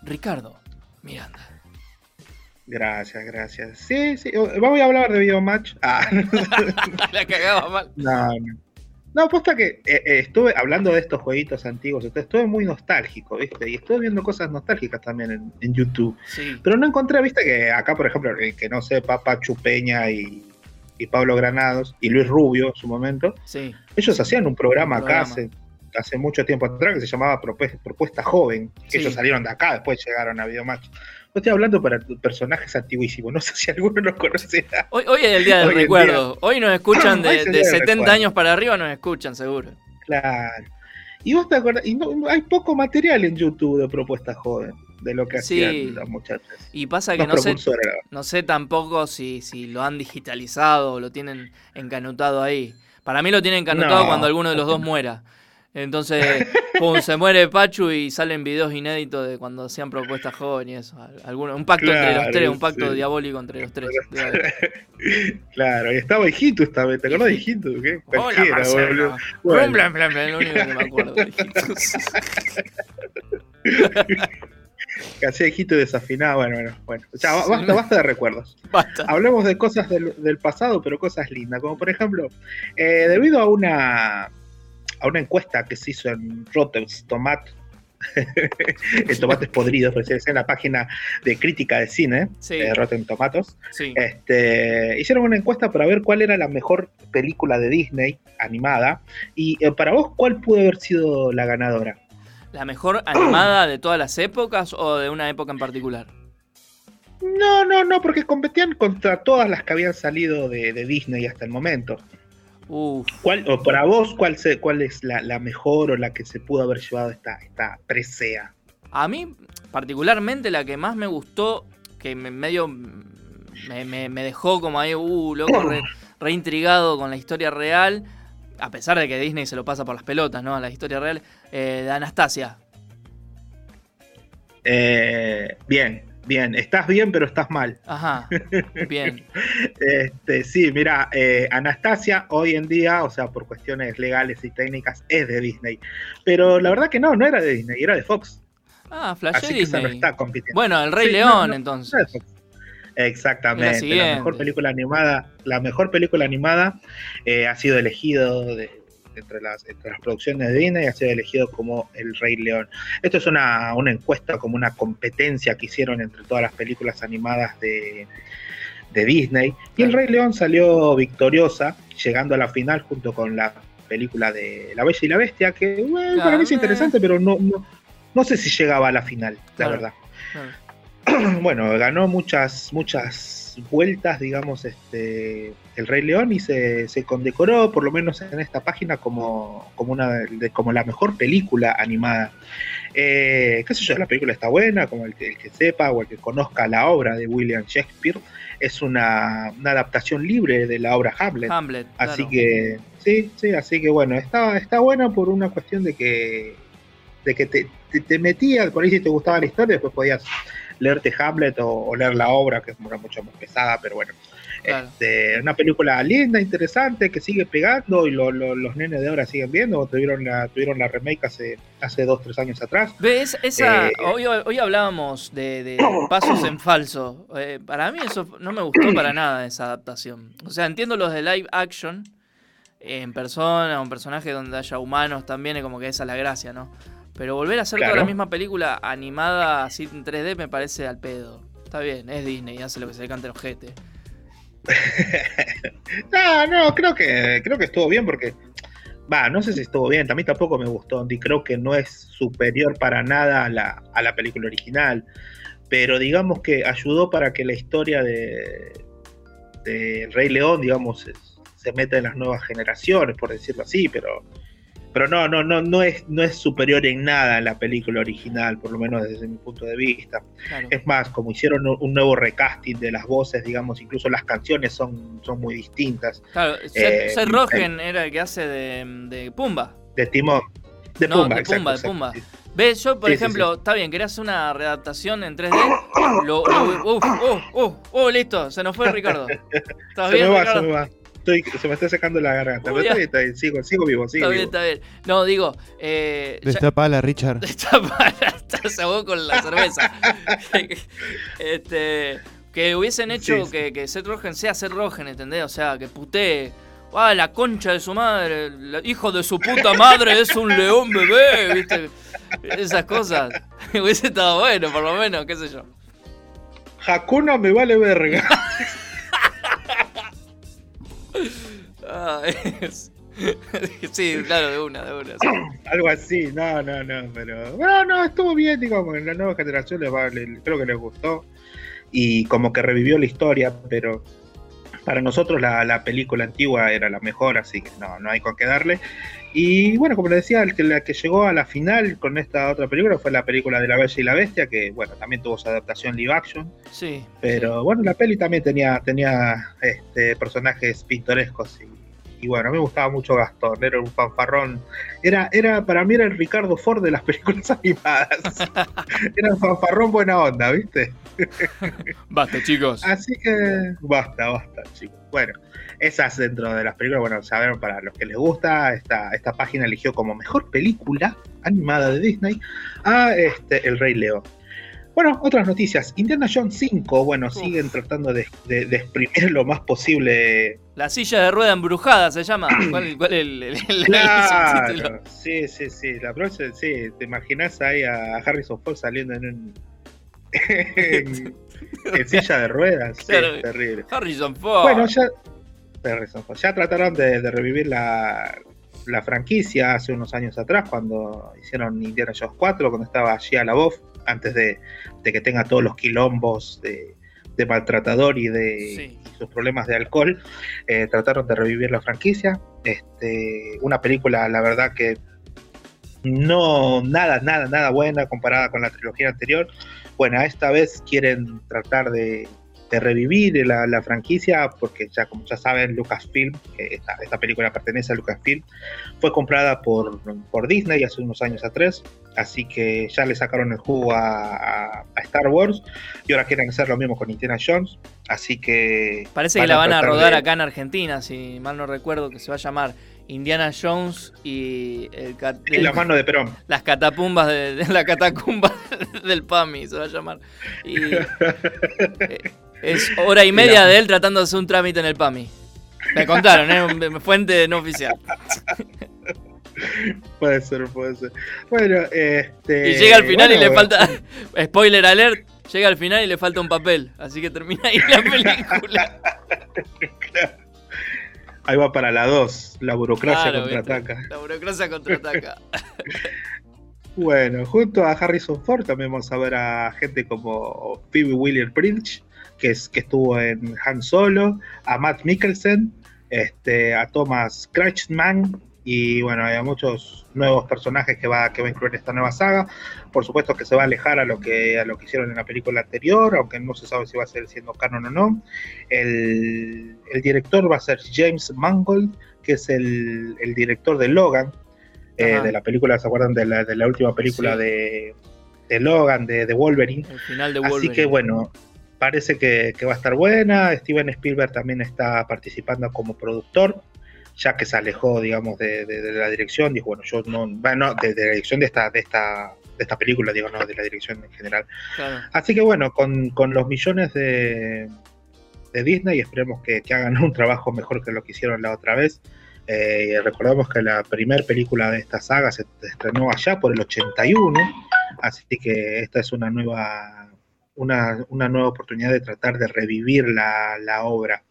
Ricardo Miranda. Gracias, gracias. Sí, sí. Vamos a hablar de Videomatch. Ah. <laughs> la cagaba mal. No, no. No, posta que eh, eh, estuve hablando de estos jueguitos antiguos, estuve muy nostálgico, ¿viste? Y estuve viendo cosas nostálgicas también en, en YouTube. Sí. Pero no encontré, ¿viste? Que acá, por ejemplo, el que no sepa, Pachu Peña y, y Pablo Granados y Luis Rubio en su momento, Sí. ellos hacían un programa Un acá hace, hace mucho tiempo atrás que se llamaba Propuesta, Propuesta Joven. que Sí. Ellos salieron de acá, después llegaron a Videomatch. Yo estoy hablando para personajes antiguísimos, no sé si alguno los conocerá. Hoy, hoy es el día del Hoy recuerdo. día- Hoy nos escuchan <clears throat> de, de día del 70 recuerdo. años para arriba, nos escuchan seguro. Claro. Y vos te acordás, y no, no- hay poco material en YouTube de Propuesta Joven, de lo que Sí. hacían los muchachos. Y pasa que no sé, no sé tampoco si, si lo han digitalizado o lo tienen encanutado ahí. Para mí lo tienen encanutado No. cuando alguno de los dos muera. Entonces, pum, se muere Pachu y salen videos inéditos de cuando hacían propuestas jóvenes un pacto entre los tres, un pacto sí. diabólico entre los tres. <laughs> Claro, y estaba Hijito esta vez, ¿te acordás de Hijito? ¿Qué? Cualquiera, boludo. Bueno. Blam, blam, blam, lo único que me acuerdo de hacía Hijito <laughs> desafinado, bueno, bueno, bueno. Ya, ba- basta, basta de recuerdos. Basta. Hablemos de cosas del, del pasado, pero cosas lindas, como por ejemplo, eh, debido a una a una encuesta que se hizo en Rotten Tomate, <laughs> el tomates podridos, en la página de crítica de cine, Sí. de Rotten Tomatoes, Sí. este, hicieron una encuesta para ver cuál era la mejor película de Disney animada, y eh, para vos, ¿cuál pudo haber sido la ganadora? ¿La mejor <clears throat> animada de todas las épocas o de una época en particular? No, no, no, porque competían contra todas las que habían salido de, de Disney hasta el momento. Uf. ¿Cuál, o para vos, cuál, se, cuál es la, la mejor o la que se pudo haber llevado esta, esta presea? A mí, particularmente, la que más me gustó, que me medio me, me- me dejó como ahí, uh, loco, re, <clears throat> re intrigado con la historia real, a pesar de que Disney se lo pasa por las pelotas, ¿no? A la historia real, eh, de Anastasia. Eh, bien, bien, estás bien, pero estás mal. Ajá, bien. <laughs> Este, sí, mira, eh, Anastasia hoy en día, o sea, por cuestiones legales y técnicas, es de Disney. Pero la verdad que no, no era de Disney, era de Fox. Ah, flashé Así que se no Disney. está compitiendo. Bueno, El Rey Sí, León, no, no, entonces. Fox. Exactamente. La, mejor película animada, la mejor película animada eh, ha sido elegido de- entre, las, entre las producciones de Disney, ha sido elegido como El Rey León. Esto es una, una encuesta, como una competencia que hicieron entre todas las películas animadas de, de Disney. Y El Rey León salió victoriosa, llegando a la final junto con la película de La Bella y la Bestia, que bueno, para mí es interesante, pero no, no, no sé si llegaba a la final, la Claro. verdad Claro. <clears throat> bueno, ganó muchas, muchas vueltas, digamos, este, el Rey León y se, se condecoró, por lo menos en esta página, como, como, una de- como la mejor película animada. Eh, qué sé yo, la película está buena, como el que, el que sepa o el que conozca la obra de William Shakespeare, es una, una adaptación libre de la obra Hamlet. Hamlet. Así claro. que, sí, sí, así que bueno, está, está buena por una cuestión de que, de que te, te, te metía, por ahí si te gustaba la historia, después podías leerte Hamlet o, o leer la obra, que es una mucho más pesada, pero bueno. Claro. Este, una película linda, interesante, que sigue pegando y lo- lo- los nenes de ahora siguen viendo. Tuvieron la, tuvieron la remake hace, hace dos, tres años atrás. ¿Ves? Esa, Eh, hoy, hoy hablábamos de, de <coughs> pasos en falso. Eh, para mí eso no me gustó para nada esa adaptación. O sea, entiendo los de live action en persona, un personaje donde haya humanos también, es como que esa es la gracia, ¿no? Pero volver a hacer toda la misma película animada así en 3D me parece al pedo. Está bien, es Disney, hace lo que se le cante el ojete. <laughs> No, no, creo que, creo que estuvo bien porque. Va, no sé si estuvo bien, a mí tampoco me gustó. Y creo que no es superior para nada a la, a la película original. Pero digamos que ayudó para que la historia de, de Rey León, digamos, se, se meta en las nuevas generaciones, por decirlo así, pero. Pero no, no, no, no es, no es superior en nada a la película original, por lo menos desde mi punto de vista. Claro. Es más, como hicieron un nuevo recasting de las voces, digamos, incluso las canciones son, son muy distintas. Claro, Eh, Seth, Rogen era el que hace de, de Pumba. De Timón. De no, Pumba, de exacto, Pumba, de exacto, Pumba. sí. ¿Ves? Yo, por Sí, sí, ejemplo, está bien, querías una readaptación en 3D. Lo, lo- <coughs> uf, uf, uf, uf, listo, se nos fue Ricardo. <laughs> ¿Estás Se bien, me va, Ricardo? se me va. Estoy- se me está secando la garganta. Uy, Pero está ya. bien, está bien, sigo, sigo vivo, sigo Está bien, vivo. está bien. No, digo, eh, ya- Destapala, Richard. <laughs> se ahogó con la cerveza. <laughs> este, que hubiesen hecho Sí. que, que Seth Rogen sea Seth Rogen, ¿entendés? O sea, que putee. Ah, la concha de su madre, el hijo de su puta madre es un león bebé, ¿viste? Esas cosas. <laughs> Hubiese estado bueno, por lo menos, qué sé yo. Hakuna me vale verga. Ah, es- <laughs> sí, claro, de una, de una. <clears throat> Algo así, no, no, no, pero. No, no, estuvo bien, digamos, en la nueva generación les va, creo que les gustó. Y como que revivió la historia, pero para nosotros la película antigua era la mejor, así que no, no hay con qué darle. Y bueno, como les decía, el que, la que llegó a la final con esta otra película fue la película de La Bella y la Bestia, que bueno, también tuvo su adaptación live action. Sí. Pero bueno, la peli también tenía, tenía este, personajes pintorescos y, y bueno, a mí me gustaba mucho Gastón, era un fanfarrón. Era, era, para mí era el Ricardo Ford de las películas <laughs> animadas. era un fanfarrón buena onda, ¿viste? <laughs> Basta, chicos. Así que basta, basta, chicos. Bueno, esas dentro de las películas, bueno, saben para los que les gusta, esta, esta página eligió como mejor película animada de Disney a este, El Rey León. Bueno, otras noticias. Indiana Jones 5, bueno, siguen tratando de, de- de exprimir lo más posible. La silla de rueda embrujada se llama. <clears throat> ¿Cuál, cuál es el, el- el- el subtítulo? Claro, sí, sí, sí. La próxima, sí, te imaginas ahí a Harrison Ford saliendo en un. en, <laughs> en silla de ruedas. Sí, Claro. es terrible. Harrison Ford. Bueno, ya, Harrison Ford. ya trataron de, de revivir la, la franquicia hace unos años atrás, cuando hicieron Indiana Jones 4, cuando estaba Shia LaBeouf, antes de, de que tenga todos los quilombos de, de maltratador y de y sus problemas de alcohol. Eh, trataron de revivir la franquicia. Este, una película, la verdad que no nada, nada, nada buena comparada con la trilogía anterior. Bueno, esta vez quieren tratar de, de revivir la, la franquicia, porque ya como ya saben, Lucasfilm, esta, esta película pertenece a Lucasfilm, fue comprada por, por Disney hace unos años atrás, así que ya le sacaron el jugo a, a- a Star Wars y ahora quieren hacer lo mismo con Indiana Jones, así que... Parece que la van a rodar de- acá en Argentina, si mal no recuerdo, que se va a llamar Indiana Jones y el, cat- Y <laughs> la mano de Perón. Las catapumbas de, de la catacumba <laughs> del PAMI se va a llamar. Y <laughs> eh, es hora y media de él tratando de hacer un trámite en el PAMI. Me contaron, ¿eh? Fuente no oficial. <laughs> Puede ser, puede ser. Bueno, este... Y llega al final y le falta. <laughs> Spoiler alert. Llega al final y le falta un papel. Así que termina ahí la película. <laughs> Ahí va para la 2, la burocracia Claro, ¿viste? contraataca. La burocracia contraataca. Bueno, junto a Harrison Ford también vamos a ver a gente como Phoebe Waller-Bridge, que, es, que estuvo en Han Solo, a Matt Mikkelsen, este, a Thomas Kretschmann y bueno, hay muchos nuevos personajes que va, que va a incluir esta nueva saga. Por supuesto que se va a alejar a lo que, a lo que hicieron en la película anterior, aunque no se sabe si va a ser siendo canon o no. El, el director va a ser James Mangold, que es el, el director de Logan, eh, de la película, ¿se acuerdan de la, de la última película Sí. de, de Logan, de, de Wolverine? El final de Así Wolverine. que bueno, parece que, que va a estar buena. Steven Spielberg también está participando como productor, ya que se alejó, digamos, de, de- de la dirección. Dijo, bueno, yo no, bueno, de, de la dirección de esta, de esta, de esta película, digo, no, de la dirección en general. Claro. Así que bueno, con, con los millones de, de Disney, esperemos que, que hagan un trabajo mejor que lo que hicieron la otra vez. Eh, recordamos que la primera película de esta saga se estrenó allá por el 81, así que esta es una nueva, una, una nueva oportunidad de tratar de revivir la, la obra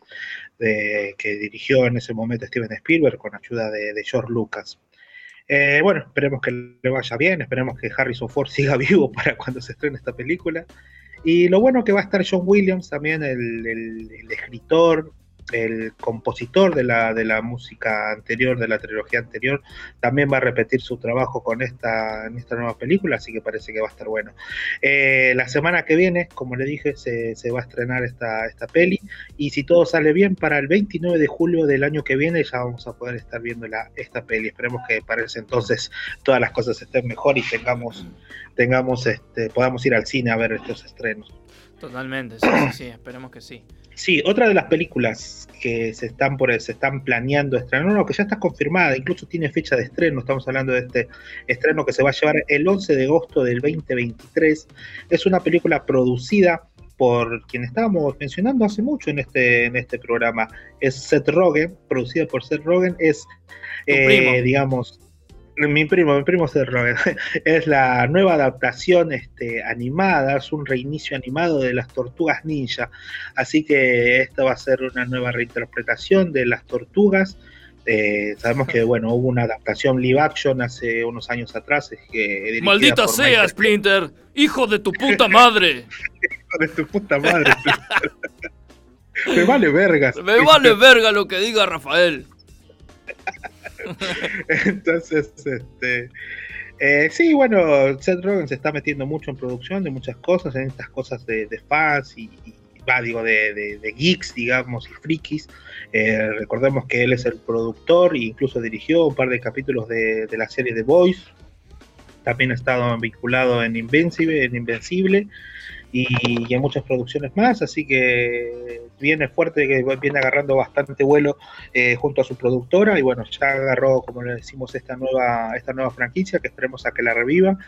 que dirigió en ese momento Steven Spielberg con ayuda de, George Lucas. Eh, bueno, esperemos que le vaya bien, esperemos que Harrison Ford <laughs> siga vivo para cuando se estrene esta película. Y lo bueno que va a estar John Williams también, el escritor el compositor de la, de la música anterior, de la trilogía anterior, también va a repetir su trabajo con esta, esta nueva película, así que parece que va a estar bueno. Eh, la semana que viene, como le dije, se, se, va a estrenar esta, esta peli y si todo sale bien, para el 29 de julio del año que viene ya vamos a poder estar viendo esta peli. Esperemos que para ese entonces todas las cosas estén mejor y tengamos, tengamos este, podamos ir al cine a ver estos estrenos. Totalmente, sí, esperemos que sí. Sí, otra de las películas que se están por se están planeando estrenar, no, que ya está confirmada, incluso tiene fecha de estreno, estamos hablando de este estreno que se va a llevar el 11 de agosto del 2023, es una película producida por quien estábamos mencionando hace mucho en este, en este programa, es Seth Rogen, producida por Seth Rogen, es, eh, digamos, mi primo, mi primo Rogen, <laughs> es la nueva adaptación este, animada, es un reinicio animado de las tortugas ninja, así que esta va a ser una nueva reinterpretación de las tortugas. Eh, sabemos que bueno hubo una adaptación live action hace unos años atrás. Que Maldita sea, Splinter, hijo de tu puta madre. <laughs> hijo de tu puta madre. <laughs> Me vale verga. Me vale verga lo que diga Rafael. <laughs> Entonces, este. Eh, sí, bueno, Seth Rogen se está metiendo mucho en producción de muchas cosas, en estas cosas de, fans y, va, digo, de, geeks, digamos, y frikis. Eh, recordemos que él es el productor e incluso dirigió un par de capítulos de, la serie The Voice. También ha estado vinculado en Invencible, en Invencible y, en muchas producciones más, así que viene fuerte, viene agarrando bastante vuelo eh, junto a su productora y bueno, ya agarró, como le decimos, esta nueva, esta nueva franquicia que esperemos a que la reviva.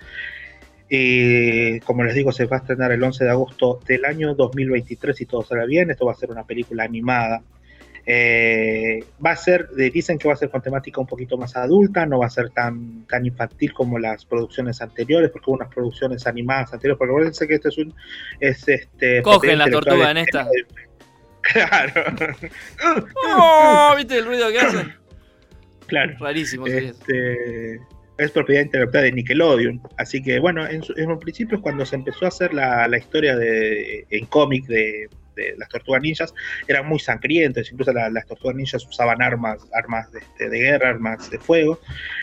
Y como les digo, se va a estrenar el 11 de agosto del año 2023 si todo sale bien. Esto va a ser una película animada eh, va a ser, dicen que va a ser con temática un poquito más adulta, no va a ser tan, tan infantil como las producciones anteriores, porque hubo unas producciones animadas anteriores, porque acuérdense que este es un... Es este, Cogen la tortuga en esta. <laughs> Claro. oh, ¿Viste el ruido que hacen? Claro. Rarísimo. Este, es propiedad intelectual de Nickelodeon. Así que bueno, en, en un principio cuando se empezó a hacer la, la historia de, en cómic de, las tortugas ninjas eran muy sangrientas, incluso las tortugas ninjas usaban armas, armas de, guerra, armas de fuego,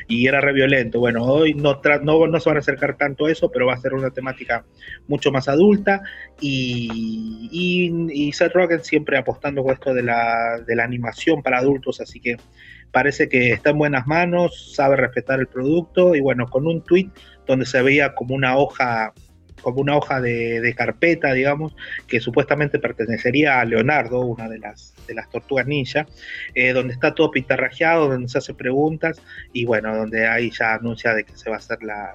y era re violento. Bueno, hoy no, no, no, se van a acercar tanto a eso, pero va a ser una temática mucho más adulta, y, y, Seth Rogen siempre apostando con esto de la, de la animación para adultos, así que parece que está en buenas manos, sabe respetar el producto, y bueno, con un tweet donde se veía como una hoja como una hoja de, carpeta, digamos, que supuestamente pertenecería a Leonardo, una de las, de las tortugas ninja, eh, donde está todo pintarrajeado, donde se hace preguntas y bueno, donde ahí ya anuncia de que se va a hacer la,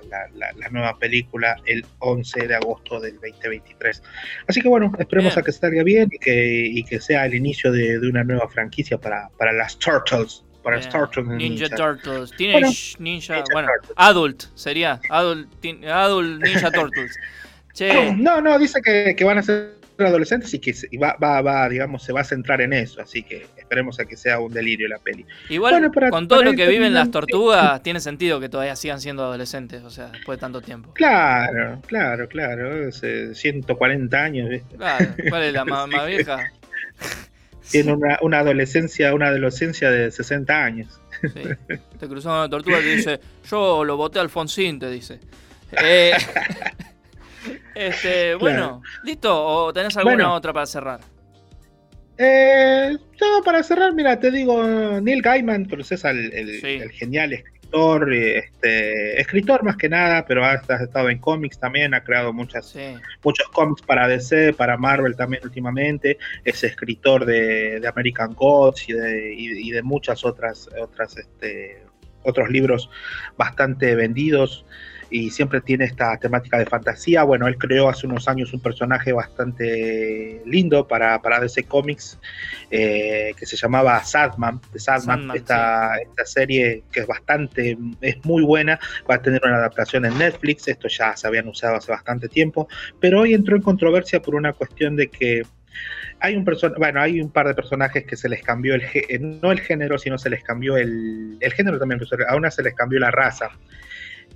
nueva película el 11 de agosto del 2023. Así que bueno, esperemos a que salga bien y que, que sea el inicio de, una nueva franquicia para, para las Turtles para Star Trek Ninja, Turtles, Teenage Ninja, bueno, Adult sería, Adult, adult Ninja <laughs> Turtles. <clears throat> No, no, dice que, van a ser adolescentes y que va, va, va, digamos, se va a centrar en eso, así que esperemos a que sea un delirio la peli. Igual, con todo lo que viven las tortugas, tiene sentido que todavía sigan siendo adolescentes, o sea, después de tanto tiempo. Claro, claro, claro, 140 años, ¿viste? Claro, ¿cuál es la <laughs> más, vieja? <laughs> Tiene una, una, adolescencia, una adolescencia de 60 años. Sí. Te cruzó una tortuga y te dice, yo lo voté a Alfonsín, te dice. Eh, <laughs> este, bueno, ¿listo? ¿O tenés alguna otra para cerrar? Eh, para cerrar, mira, te digo, Neil Gaiman, conoces al el, genial escritor, este, escritor más que nada, pero ha, estado en cómics también, ha creado muchas, muchos cómics para DC, para Marvel también últimamente, es escritor de, American Gods y de, y de muchas otras, otras este, otros libros bastante vendidos y siempre tiene esta temática de fantasía. Bueno, él creó hace unos años un personaje bastante lindo para, para DC Comics eh, que se llamaba Sadman, de Sadman, esta, esta, serie que es bastante, es muy buena, va a tener una adaptación en Netflix, esto ya se había anunciado hace bastante tiempo, pero hoy entró en controversia por una cuestión de que hay un bueno, hay un par de personajes que se les cambió el eh, no el género, sino se les cambió el, el género también, a una se les cambió la raza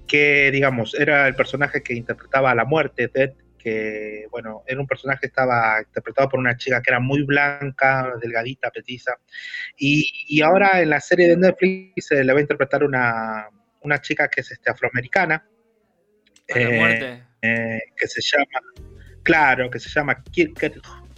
que digamos era el personaje que interpretaba a la muerte, Dead, que, bueno, era un personaje que estaba interpretado por una chica que era muy blanca, delgadita, petiza, y, y ahora en la serie de Netflix se le va a interpretar una, una chica que es este, afroamericana, eh, eh, que se llama, claro, que se llama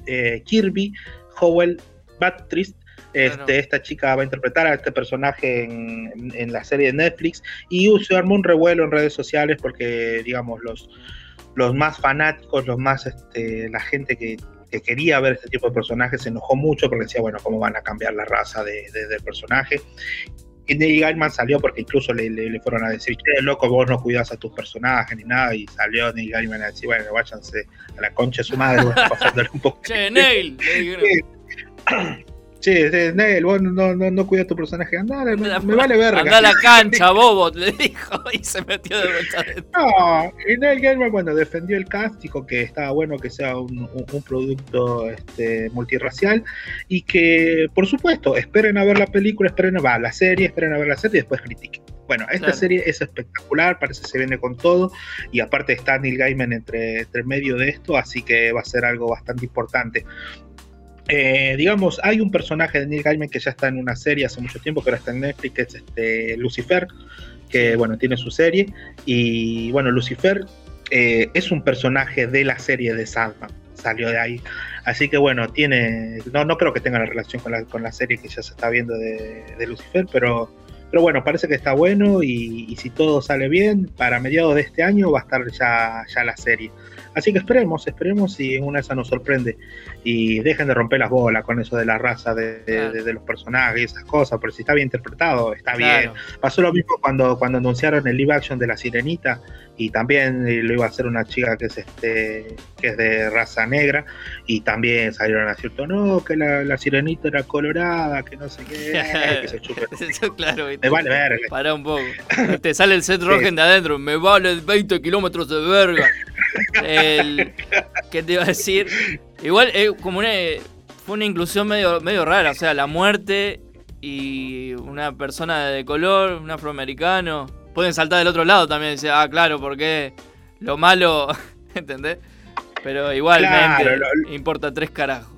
eh, Kirby Howell Baptist. Este, Esta chica va a interpretar a este personaje en, la serie de Netflix y se armó un revuelo en redes sociales porque, digamos, los, los más fanáticos, los más, este, la gente que, quería ver este tipo de personajes se enojó mucho porque decía, bueno, ¿cómo van a cambiar la raza de, del personaje? Y Neil Gaiman salió porque incluso le, le, fueron a decir, che, loco, vos no cuidas a tus personajes ni nada. Y salió Neil Gaiman a decir, bueno, váyanse a la concha de su madre, <laughs> pasándole un poco. che, Neil. <laughs> Sí, Neil, vos no, no, no cuidas tu personaje. Andá, me, me vale verga. Anda a la <laughs> cancha, bobo, le dijo, y se metió de vuelta No, y Neil Gaiman, bueno, defendió el cast, dijo que estaba bueno que sea un, un, producto este, multirracial y que, por supuesto, esperen a ver la película, esperen a ver la serie, esperen a ver la serie y después critiquen. Bueno, esta serie es espectacular, parece que se viene con todo y aparte está Neil Gaiman entre, entre medio de esto, así que va a ser algo bastante importante. Eh, digamos, hay un personaje de Neil Gaiman que ya está en una serie hace mucho tiempo, que ahora está en Netflix, que es este Lucifer, que bueno, tiene su serie. Y bueno, Lucifer eh, es un personaje de la serie de Sandman, salió de ahí. Así que bueno, tiene. No, no creo que tenga la relación con la, con la serie que ya se está viendo de, de Lucifer, pero pero bueno, parece que está bueno y, si todo sale bien, para mediados de este año va a estar ya, ya la serie. Así que esperemos, esperemos si en una de esas nos sorprende. Y dejen de romper las bolas con eso de la raza de, los personajes y esas cosas, porque si está bien interpretado, está bien. Pasó lo mismo cuando, cuando anunciaron el live action de La Sirenita y también lo iba a hacer una chica que es este que es de raza negra y también salieron a decir no que la, sirenita era colorada que no sé qué <laughs> que se chupe <laughs> claro me vale verga. Para un poco. <laughs> Te sale el set Rogen de adentro me vale 20 kilómetros de verga el, ¿qué te iba a decir? igual eh, como una fue una inclusión medio medio rara o sea la muerte y una persona de color un afroamericano pueden saltar del otro lado también y decir, ah, claro, porque lo malo, <laughs> ¿entendés? Pero igualmente importa tres carajos.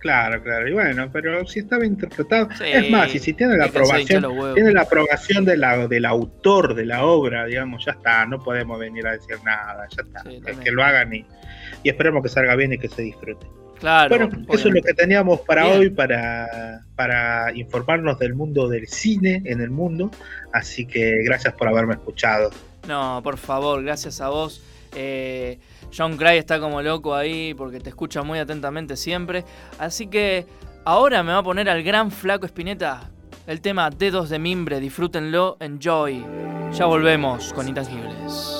Claro, claro, y bueno, pero si está bien interpretado, es más, y si tiene la aprobación, tiene la aprobación de la, del autor de la obra, digamos, ya está, no podemos venir a decir nada, ya está, que lo hagan y, y esperemos que salga bien y que se disfrute. Claro, bueno, eso es lo que teníamos para hoy, para, para informarnos del mundo del cine en el mundo. Así que gracias por haberme escuchado. No, por favor, gracias a vos. Eh, John Cray está como loco ahí porque te escucha muy atentamente siempre. Así que ahora me va a poner al gran flaco Espineta el tema Dedos de Mimbre. Disfrútenlo, enjoy. Ya volvemos con Intangibles.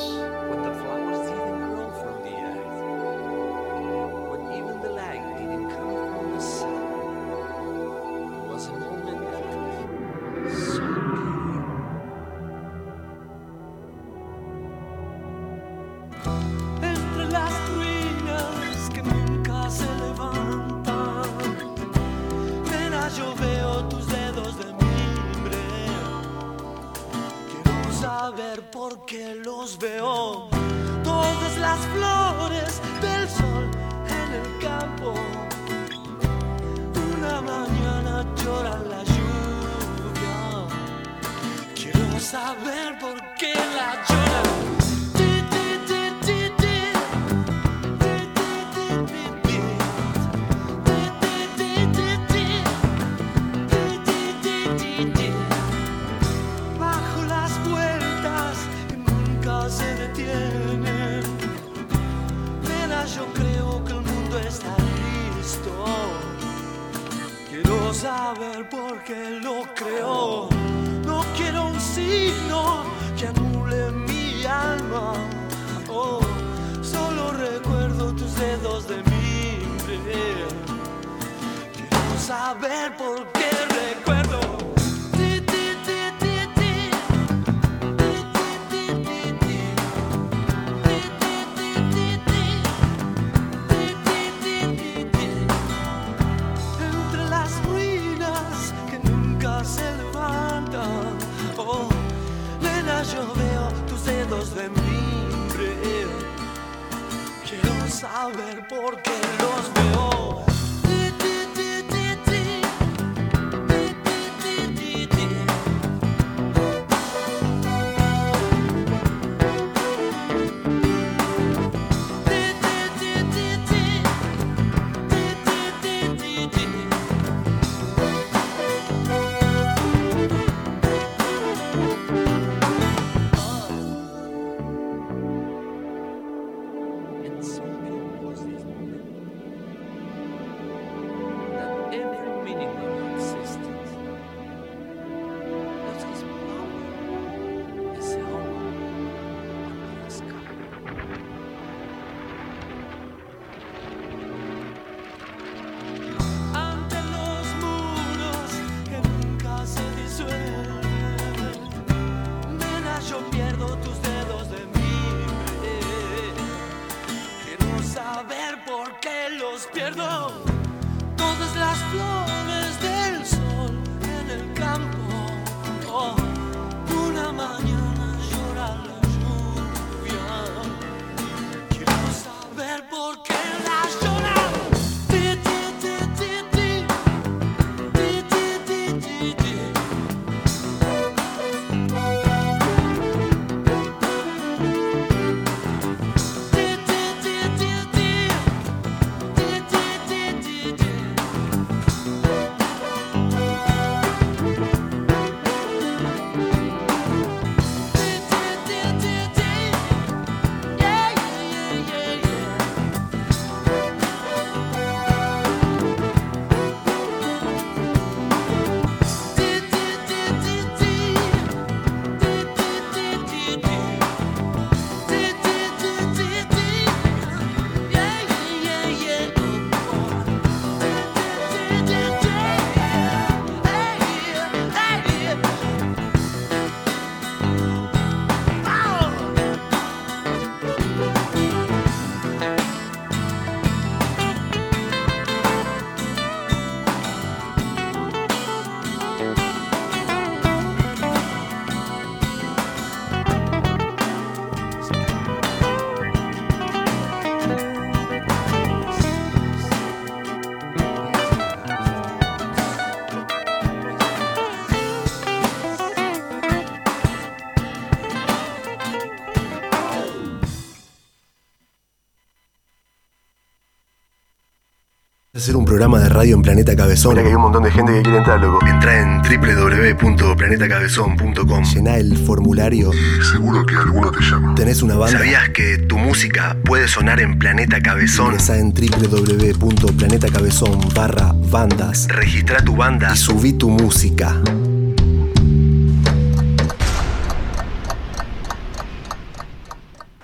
Programa de radio en Planeta Cabezón. Mira que hay un montón de gente que quiere entrar, loco. Entra en www.planetacabezón.com. Llená el formulario. Y seguro que alguno te llama. ¿Tenés una banda? ¿Sabías que tu música puede sonar en Planeta Cabezón? Ingresa en www.planetacabezón barra bandas. Registra tu banda y subí tu música.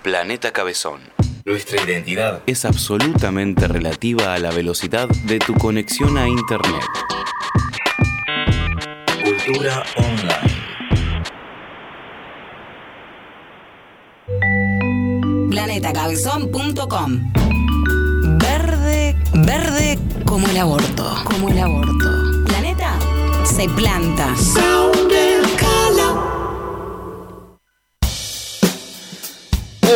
Planeta Cabezón. Nuestra identidad es absolutamente relativa a la velocidad de tu conexión a Internet. Cultura online. planetacabezón.com Verde, verde como el aborto, como el aborto. Planeta se planta.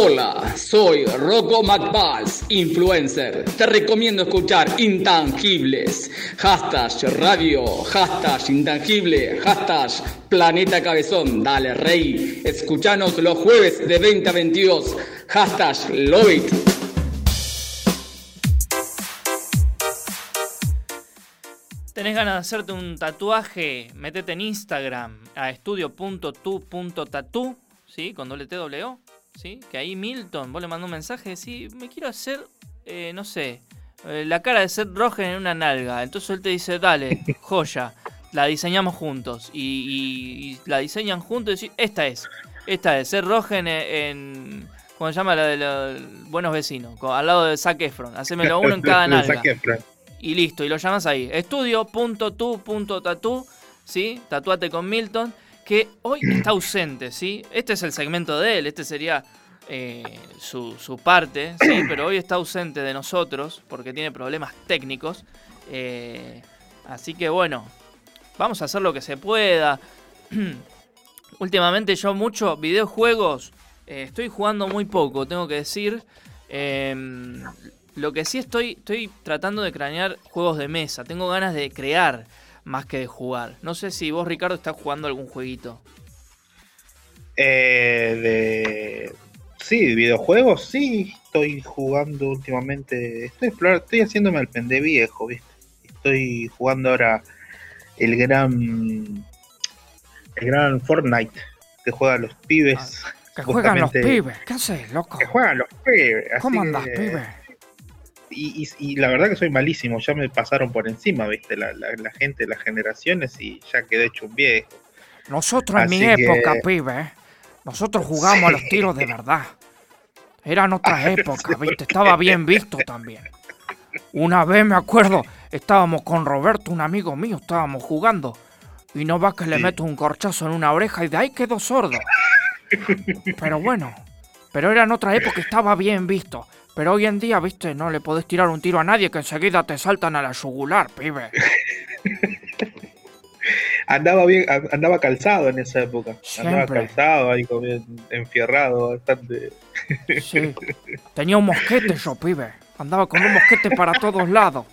Hola, soy Rocco McBalls, influencer. Te recomiendo escuchar Intangibles. Hashtag radio, hashtag intangible, hashtag planeta cabezón. Dale, rey. Escuchanos los jueves de 20 a 22. Hashtag. ¿Tenés ganas de hacerte un tatuaje? Metete en Instagram a estudio.tu.tatu, ¿sí? Con doble T doble O, ¿sí? Que ahí Milton, vos le mandás un mensaje, sí, me quiero hacer, eh, no sé, eh, la cara de Seth Rogen en una nalga. Entonces él te dice, dale, <laughs> joya, la diseñamos juntos. Y, y- y la diseñan juntos y decís, esta es, esta es, Seth Rogen en... en ¿Cómo se llama la de los buenos vecinos? Al lado de Zac Efron. Hacémelo uno en <laughs> cada nalga y listo, y lo llamas ahí. Estudio.tu.tatu, ¿sí? Tatuate con Milton, que hoy está ausente, ¿sí? Este es el segmento de él, este sería eh, su, su parte, ¿sí? <coughs> Pero hoy está ausente de nosotros porque tiene problemas técnicos. eh, así que bueno, vamos a hacer lo que se pueda. <clears throat> Últimamente yo mucho videojuegos, eh, estoy jugando muy poco, tengo que decir. Em, lo que sí estoy, estoy tratando de cranear juegos de mesa. Tengo ganas de crear más que de jugar. No sé si vos, Ricardo, estás jugando algún jueguito. Eh, de. Sí, videojuegos, sí. Estoy jugando últimamente. Estoy explorando, estoy haciéndome el pende viejo, ¿viste? Estoy jugando ahora el gran. El gran Fortnite. Que juegan los pibes. Que juegan los pibes. ¿Qué haces, loco? Que juegan los pibes. ¿Cómo andás, que- pibe? Y, y- y la verdad que soy malísimo, ya me pasaron por encima, viste, la, la- la gente, las generaciones y ya quedé hecho un viejo. Nosotros en mi que- época, pibe, nosotros jugamos a los tiros de verdad. Eran otras épocas, ¿viste? Estaba bien visto también. Una vez me acuerdo, estábamos con Roberto, un amigo mío, estábamos jugando. Y no va que le meto un corchazo en una oreja y de ahí quedó sordo. Pero bueno, pero era en otra época, estaba bien visto. Pero hoy en día, viste, no le podés tirar un tiro a nadie que enseguida te saltan a la yugular, pibe. <laughs> Andaba bien, andaba calzado en esa época. Andaba calzado, ahí como bien enfierrado, bastante. Sí. Tenía un mosquete yo, pibe. Andaba con un mosquete para todos lados.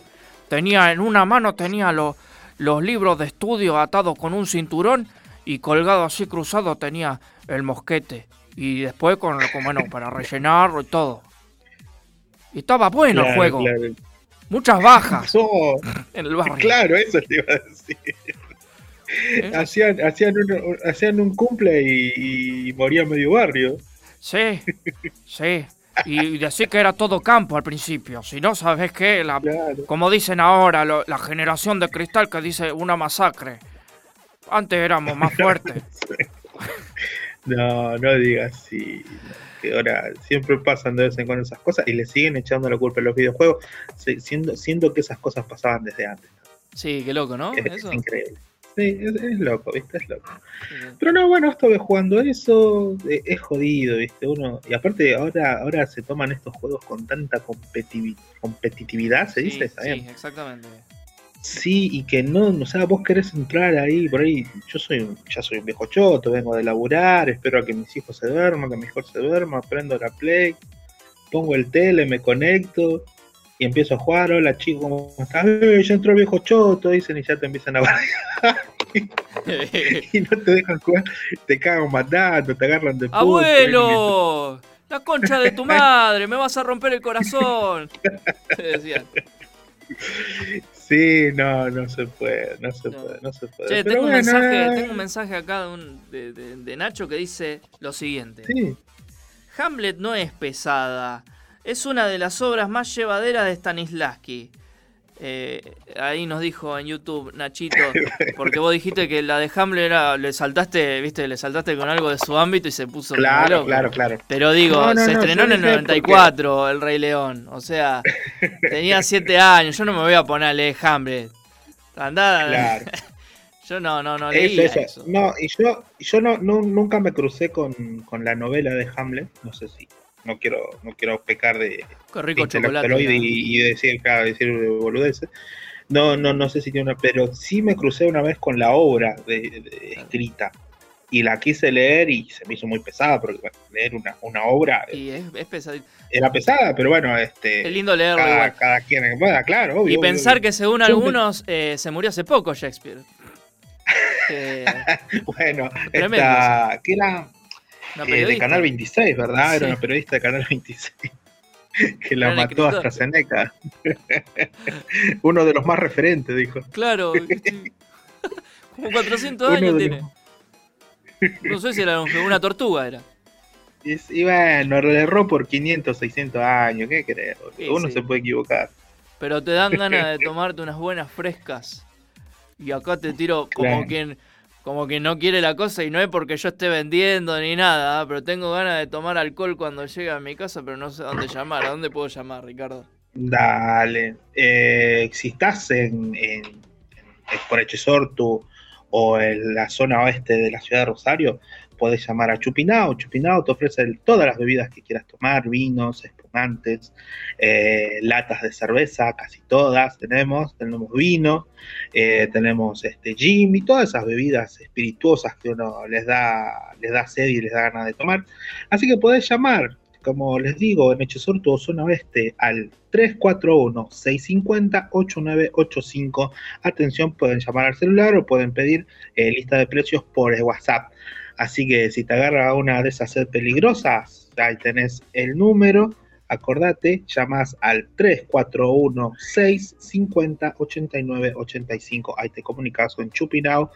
Tenía en una mano tenía los, los libros de estudio atados con un cinturón y colgado así cruzado tenía el mosquete. Y después con, con, bueno, para rellenarlo y todo. Y estaba bueno el juego. claro. Muchas bajas Oh, en el barrio. claro, eso te iba a decir. Hacían, hacían, un, hacían un cumple y, y moría medio barrio. Sí, sí. Y decir que era todo campo al principio. Si no, ¿sabes qué? La, Como dicen ahora, lo- la generación de cristal que dice una masacre. Antes éramos más <laughs> fuertes. No, no digas así. Que ahora siempre pasan de vez en cuando esas cosas y le siguen echando la culpa a los videojuegos, si- siendo, siendo que esas cosas pasaban desde antes. Sí, qué loco, ¿no? Es, increíble. Sí, es, es loco, ¿viste? Es loco. Pero no, bueno, estuve jugando eso, es jodido, ¿viste? Uno, y aparte ahora, ahora se toman estos juegos con tanta competitividad, se dice, Sí, ¿está bien? sí, exactamente. Sí, y que no, o sea, vos querés entrar ahí, por ahí, yo soy, un- ya soy un viejo choto, vengo de laburar, espero a que mis hijos se duerman, que mi hijo se duerma, prendo la play, pongo el tele, me conecto y empiezo a jugar, hola chicos, ¿cómo estás? Eh, ya entró el viejo choto, dicen y ya te empiezan a <laughs> bardear y no te dejan jugar, te cagan matando, te agarran de puto, ¡Abuelo! La concha de tu madre, me vas a romper el corazón. <laughs> Te decían. Sí, no, no se puede, no se puede, no se puede. Che, tengo un, bueno, mensaje, eh, tengo un mensaje acá de, un- de- de- de Nacho que dice lo siguiente. Sí. Hamlet no es pesada. Es una de las obras más llevaderas de Stanislavski. Eh, ahí nos dijo en YouTube Nachito, porque vos dijiste que la de Hamlet era, le saltaste, viste, le saltaste con algo de su ámbito y se puso Claro, claro, claro. Pero digo, No, no, se no, estrenó en el dije 94 El Rey León. O sea, tenía 7 años. Yo no me voy a poner a leer Hamlet. Andá. Claro. <laughs> Yo no, no, no leía eso. eso. No, y yo, yo no, no- nunca me crucé con, con la novela de Hamlet. No sé si. No quiero, no quiero pecar de, Qué rico de chocolate. intelectualoide ¿no? y, y decir, claro, decir boludeces. No, no, no sé si tiene una, pero sí me crucé una vez con la obra de, de- escrita. Y la quise leer y se me hizo muy pesada, porque bueno, leer una, una obra Y es, es pesadito. era pesada, pero bueno, este. Es lindo leerlo cada, igual. cada quien que pueda, claro, obvio. Y pensar obvio. que según algunos eh, se murió hace poco Shakespeare. <laughs> Eh, Bueno, Tremendo esta, que era Una eh, de. Canal 26, ¿verdad? Sí. Era una periodista de Canal 26 <laughs> que la Gran mató escritor. AstraZeneca. <laughs> Uno de los más referentes, dijo. claro. <laughs> Como 400 Uno años tiene. No sé si era un- una tortuga, era. Y, y bueno, le erró por 500, 600 años, ¿qué crees? Sí, Uno sí. se puede equivocar. Pero te dan ganas de tomarte unas buenas frescas. Y acá te tiro como Claro. quien como quien no quiere la cosa y no es porque yo esté vendiendo ni nada, ¿ah? pero tengo ganas de tomar alcohol cuando llegue a mi casa, pero no sé a dónde llamar. ¿A dónde puedo llamar, Ricardo? Dale. Eh, en, en, en Echesortu o en la zona oeste de la ciudad de Rosario, podés llamar a Chupinao. Chupinao te ofrece el- todas las bebidas que quieras tomar, vinos, espumantes, eh, latas de cerveza, casi todas tenemos. Tenemos vino, eh, tenemos este gin y todas esas bebidas espirituosas que uno les da, les da sed y les da ganas de tomar. Así que podés llamar. como les digo, en Hechosur, tu zona oeste, al 341-650-8985. Atención, pueden llamar al celular o pueden pedir eh, lista de precios por eh, WhatsApp. Así que si te agarra una de esas sed peligrosas, ahí tenés el número. Acordate, llamas al 341-650-8985. Ahí te comunicas con Chupinao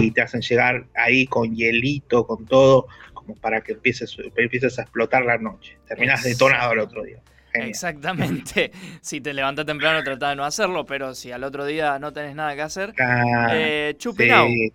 y te hacen llegar ahí con hielito, con todo, como para que empieces, empieces a explotar la noche. Terminás detonado el otro día. Genial. Exactamente. <laughs> Si te levantás temprano, tratá de no hacerlo, pero si al otro día no tenés nada que hacer. Ah, eh, Chupinao, sí,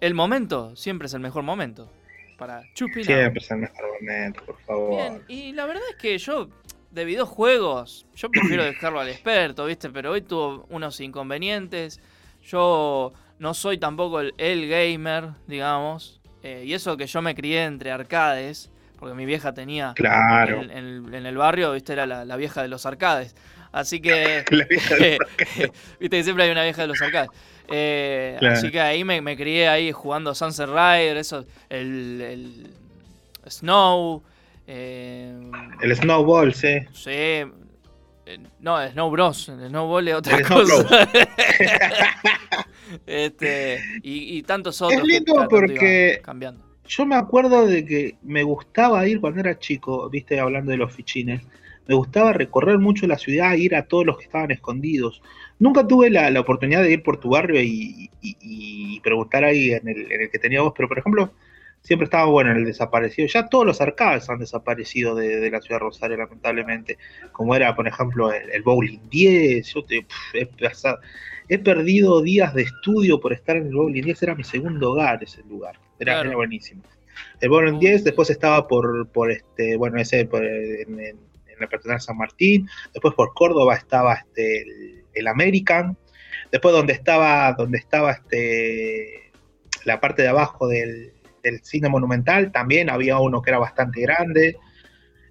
el momento siempre es el mejor momento para Chupinao. siempre es el mejor momento, por favor. Bien, y la verdad es que yo, de videojuegos, yo prefiero dejarlo al experto, ¿viste? Pero hoy tuvo unos inconvenientes. Yo no soy tampoco el, el gamer, digamos. eh, y eso que yo me crié entre arcades, porque mi vieja tenía. Claro. En, en- en el barrio, ¿viste? Era la, la vieja de los arcades. Así que. <laughs> La vieja de los <laughs> <laughs> Viste que siempre hay una vieja de los arcades. Eh, Claro. Así que ahí me, me crié ahí jugando Sunset Rider, eso, el, el Snow. eh, El Snowball, sí. Sí. eh, No, el Snow Bros. El Snowball es otra El cosa. <laughs> este, y, y tantos otros. Es lindo porque cambiando. yo me acuerdo de que me gustaba ir cuando era chico, viste, hablando de los fichines, me gustaba recorrer mucho la ciudad, ir a todos los que estaban escondidos. Nunca tuve la, la oportunidad de ir por tu barrio y, y- y preguntar ahí en el, en el que teníamos, pero por ejemplo, siempre estaba bueno en el desaparecido. Ya todos los arcades han desaparecido de, de la ciudad de Rosario, lamentablemente. Como era, por ejemplo, el, el Bowling 10. Yo te- he, pasado- he perdido días de estudio por estar en el Bowling 10. Era mi segundo hogar ese lugar. Era, Claro. era buenísimo. El Bowling 10, después estaba por, por este, bueno, ese por, en, en- en la Peatonal San Martín. Después por Córdoba estaba este, el, el American. Después donde estaba, donde estaba este, la parte de abajo del, del cine monumental, también había uno que era bastante grande.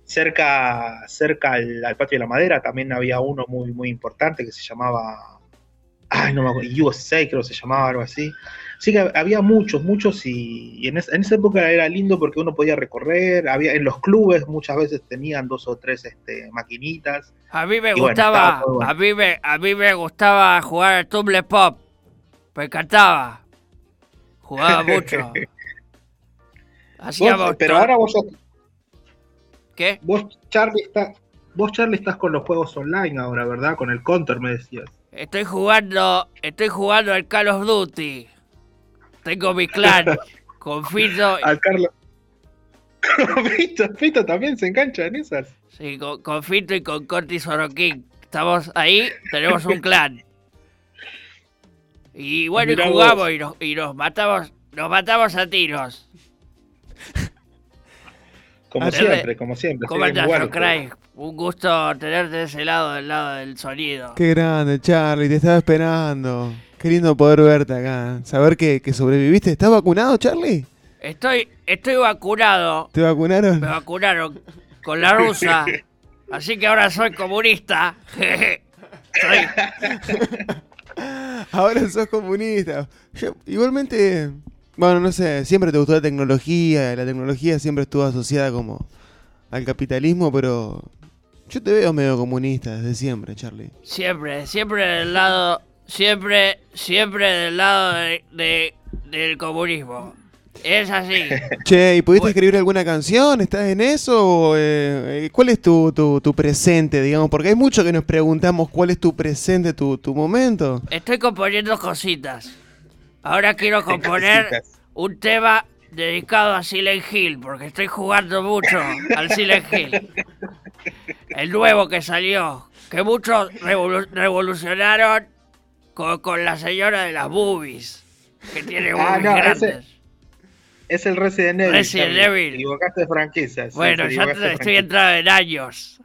Cerca, cerca al, patio de la madera también había uno muy, muy importante que se llamaba, ay, no me acuerdo, USA creo que se llamaba algo así. Así que había muchos, muchos y, y en, esa, en esa época era lindo porque uno podía recorrer, había en los clubes muchas veces tenían dos o tres este, maquinitas. A mí me bueno, gustaba, bueno. a mí me, a mí me gustaba jugar al Tumble Pop. Me encantaba. Jugaba <laughs> mucho. Hacíamos Vos- pero ahora vos ¿Qué? Vos, Charlie, está, vos, Charlie, estás con los juegos online ahora, ¿verdad? Con el Counter, me decías. Estoy jugando, estoy jugando al Call of Duty. Tengo mi clan <laughs> con Fito, Al Carlos. Fito, Fito también se engancha en esas. sí, con, con Fito y con Corti Sorokin. Estamos ahí, tenemos un clan. Y bueno, y Mirá jugamos vos. y nos, y nos matamos, nos matamos a tiros. Como siempre, como siempre. ¿Cómo igual, Craig? Un gusto tenerte de ese lado, del lado del sonido. Qué grande, Charlie, te estaba esperando. Qué lindo poder verte acá. Saber que, que sobreviviste. ¿Estás vacunado, Charlie? Estoy, estoy vacunado. ¿Te vacunaron? Me vacunaron con la rusa. Así que ahora soy comunista. <laughs> Soy- <laughs> Ahora sos comunista. Yo, igualmente, bueno, no sé, siempre te gustó la tecnología. La tecnología siempre estuvo asociada como al capitalismo, pero yo te veo medio comunista desde siempre, Charlie. Siempre, siempre del lado, siempre, siempre del lado de, de- del comunismo. Es así. <laughs> Che, ¿y pudiste escribir alguna canción? ¿Estás en eso? Eh, eh, ¿Cuál es tu, tu, tu presente, digamos? Porque hay mucho que nos preguntamos cuál es tu presente, tu, tu momento. Estoy componiendo cositas. Ahora quiero componer un tema dedicado a Silent Hill, porque estoy jugando mucho al Silent Hill. El nuevo que salió, que muchos revolu- revolucionaron con, con la señora de las boobies, que tiene boobies Ah, no, grandes. ese- Es el Resident Evil. Resident. Evil. Te equivocaste de franquicia. sí, Bueno, te ya estoy entrado en años.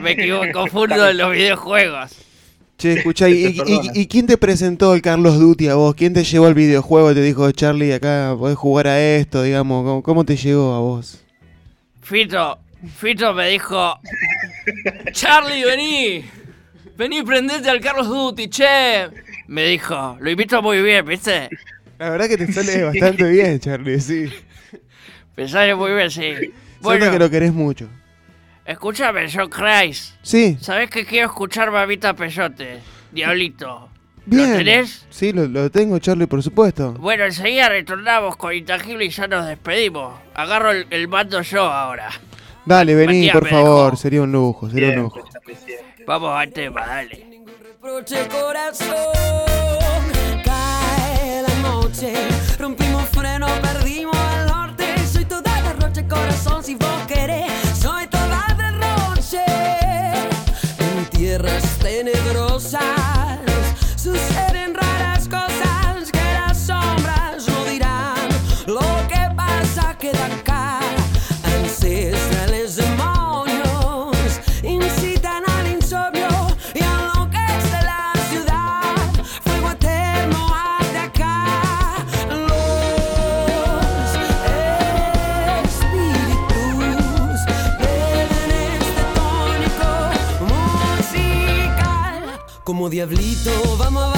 Me equivoco, <laughs> confundo en los videojuegos. Che, escuchá, ¿y, Te y- perdona. y- y quién te presentó el Carlos Duty a vos? ¿Quién te llevó al videojuego y te dijo, Charlie, acá podés jugar a esto, digamos? ¿Cómo, cómo te llegó a vos? Fito, Fito me dijo, Charlie, vení. Vení, prendete al Carlos Duty, che. me dijo, lo invito muy bien, ¿viste? La verdad que te sale <laughs> bastante bien, Charlie, sí. <laughs> Me sale muy bien, sí. Bueno. que lo querés mucho. Escúchame, John Christ. Sí. ¿Sabés que quiero escuchar Mamita Peyote? Diablito. Bien. ¿Lo tenés? Sí, lo, lo tengo, Charlie, por supuesto. Bueno, enseguida retornamos con Intangible y ya nos despedimos. Agarro el, el mando yo ahora. Dale, vení, Matías por favor. dejó. Sería un lujo, sería un lujo. Vamos al tema, dale. Reproche corazón, cae la noche, rompimos freno, perdimos el norte. Soy toda derroche corazón, si vos querés, soy toda derroche. En tierras Como diablito vamos a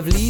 Como diablito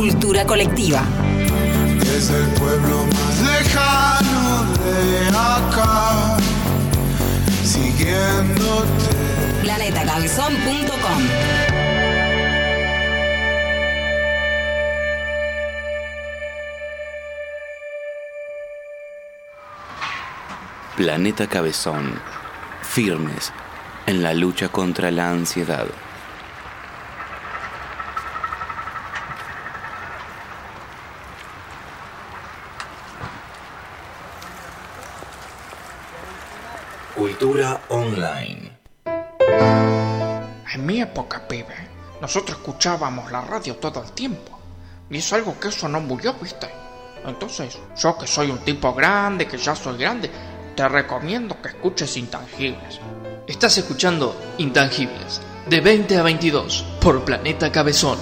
Cultura colectiva. Es el pueblo más lejano de acá, siguiéndote. Planetacabezón.com Planeta Cabezón, firmes en la lucha contra la ansiedad. Cultura online. En mi época, pibe, nosotros escuchábamos la radio todo el tiempo. Y es algo que eso no murió, ¿viste? Entonces, yo que soy un tipo grande, que ya soy grande, te recomiendo que escuches Intangibles. Estás escuchando Intangibles, de 20 a 22, por Planeta Cabezón.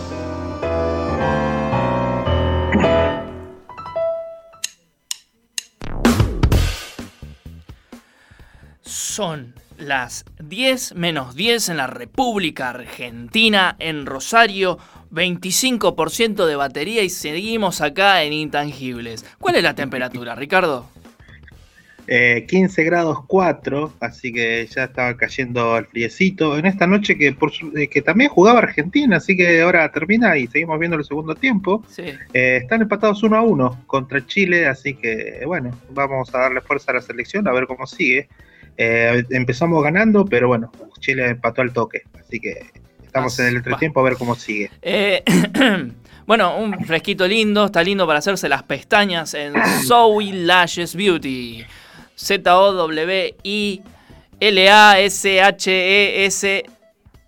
Son las 10 menos 10 en la República Argentina, en Rosario, 25% de batería y seguimos acá en Intangibles. ¿Cuál es la temperatura, Ricardo? Eh, 15 grados 4, así que ya estaba cayendo el friecito. En esta noche que, por, eh, que también jugaba Argentina, así que ahora termina y seguimos viendo el segundo tiempo. Sí. Eh, están empatados 1 a 1 contra Chile, así que bueno, vamos a darle fuerza a la selección a ver cómo sigue. Eh, empezamos ganando, pero bueno, Chile empató al toque, así que estamos en el entretiempo a ver cómo sigue. Eh, <clears throat> bueno, un fresquito lindo, está lindo para hacerse las pestañas en <clears throat> Zoe Lashes Beauty. Z-O-W-I-L-A-S-H-E-S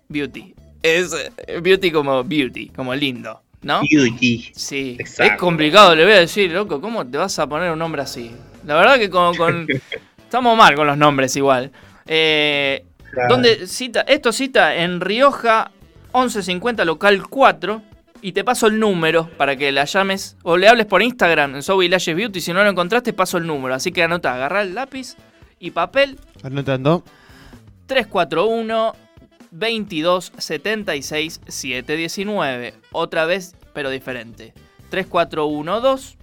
Beauty. Es eh, beauty como beauty, como lindo, ¿no? Beauty. Sí. Exacto. Es complicado, le voy a decir, loco, ¿cómo te vas a poner un nombre así? La verdad que con, con- <laughs> estamos mal con los nombres igual. Eh, Claro. ¿dónde cita? Esto cita en Rioja 1150 local 4 y te paso el número para que la llames o le hables por Instagram en Zoe Lashes Beauty. Si no lo encontraste, paso el número. Así que anota, agarra el lápiz y papel Anotando. 341 22 76 719. Otra vez, pero diferente. 3412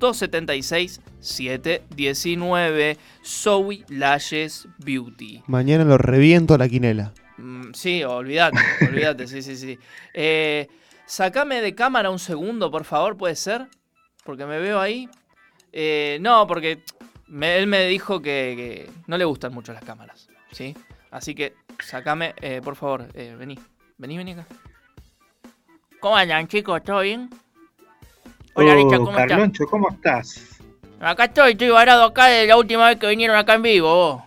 276 719. Zoe Lashes Beauty. Mañana lo reviento a la quinela. Mm, sí, olvídate, <laughs> olvídate, sí, sí, sí. Eh, sacame de cámara un segundo, por favor, ¿puede ser? Porque me veo ahí. Eh, no, porque me- él me dijo que, que no le gustan mucho las cámaras, ¿sí? Así que sacame, eh, por favor, eh, vení, vení, vení acá. ¿Cómo andan, chicos? ¿Todo bien? Hola, Oh, Richa, ¿cómo estás? Carloncho, ¿cómo estás? Acá estoy, estoy varado acá de la última vez que vinieron acá en vivo, vos.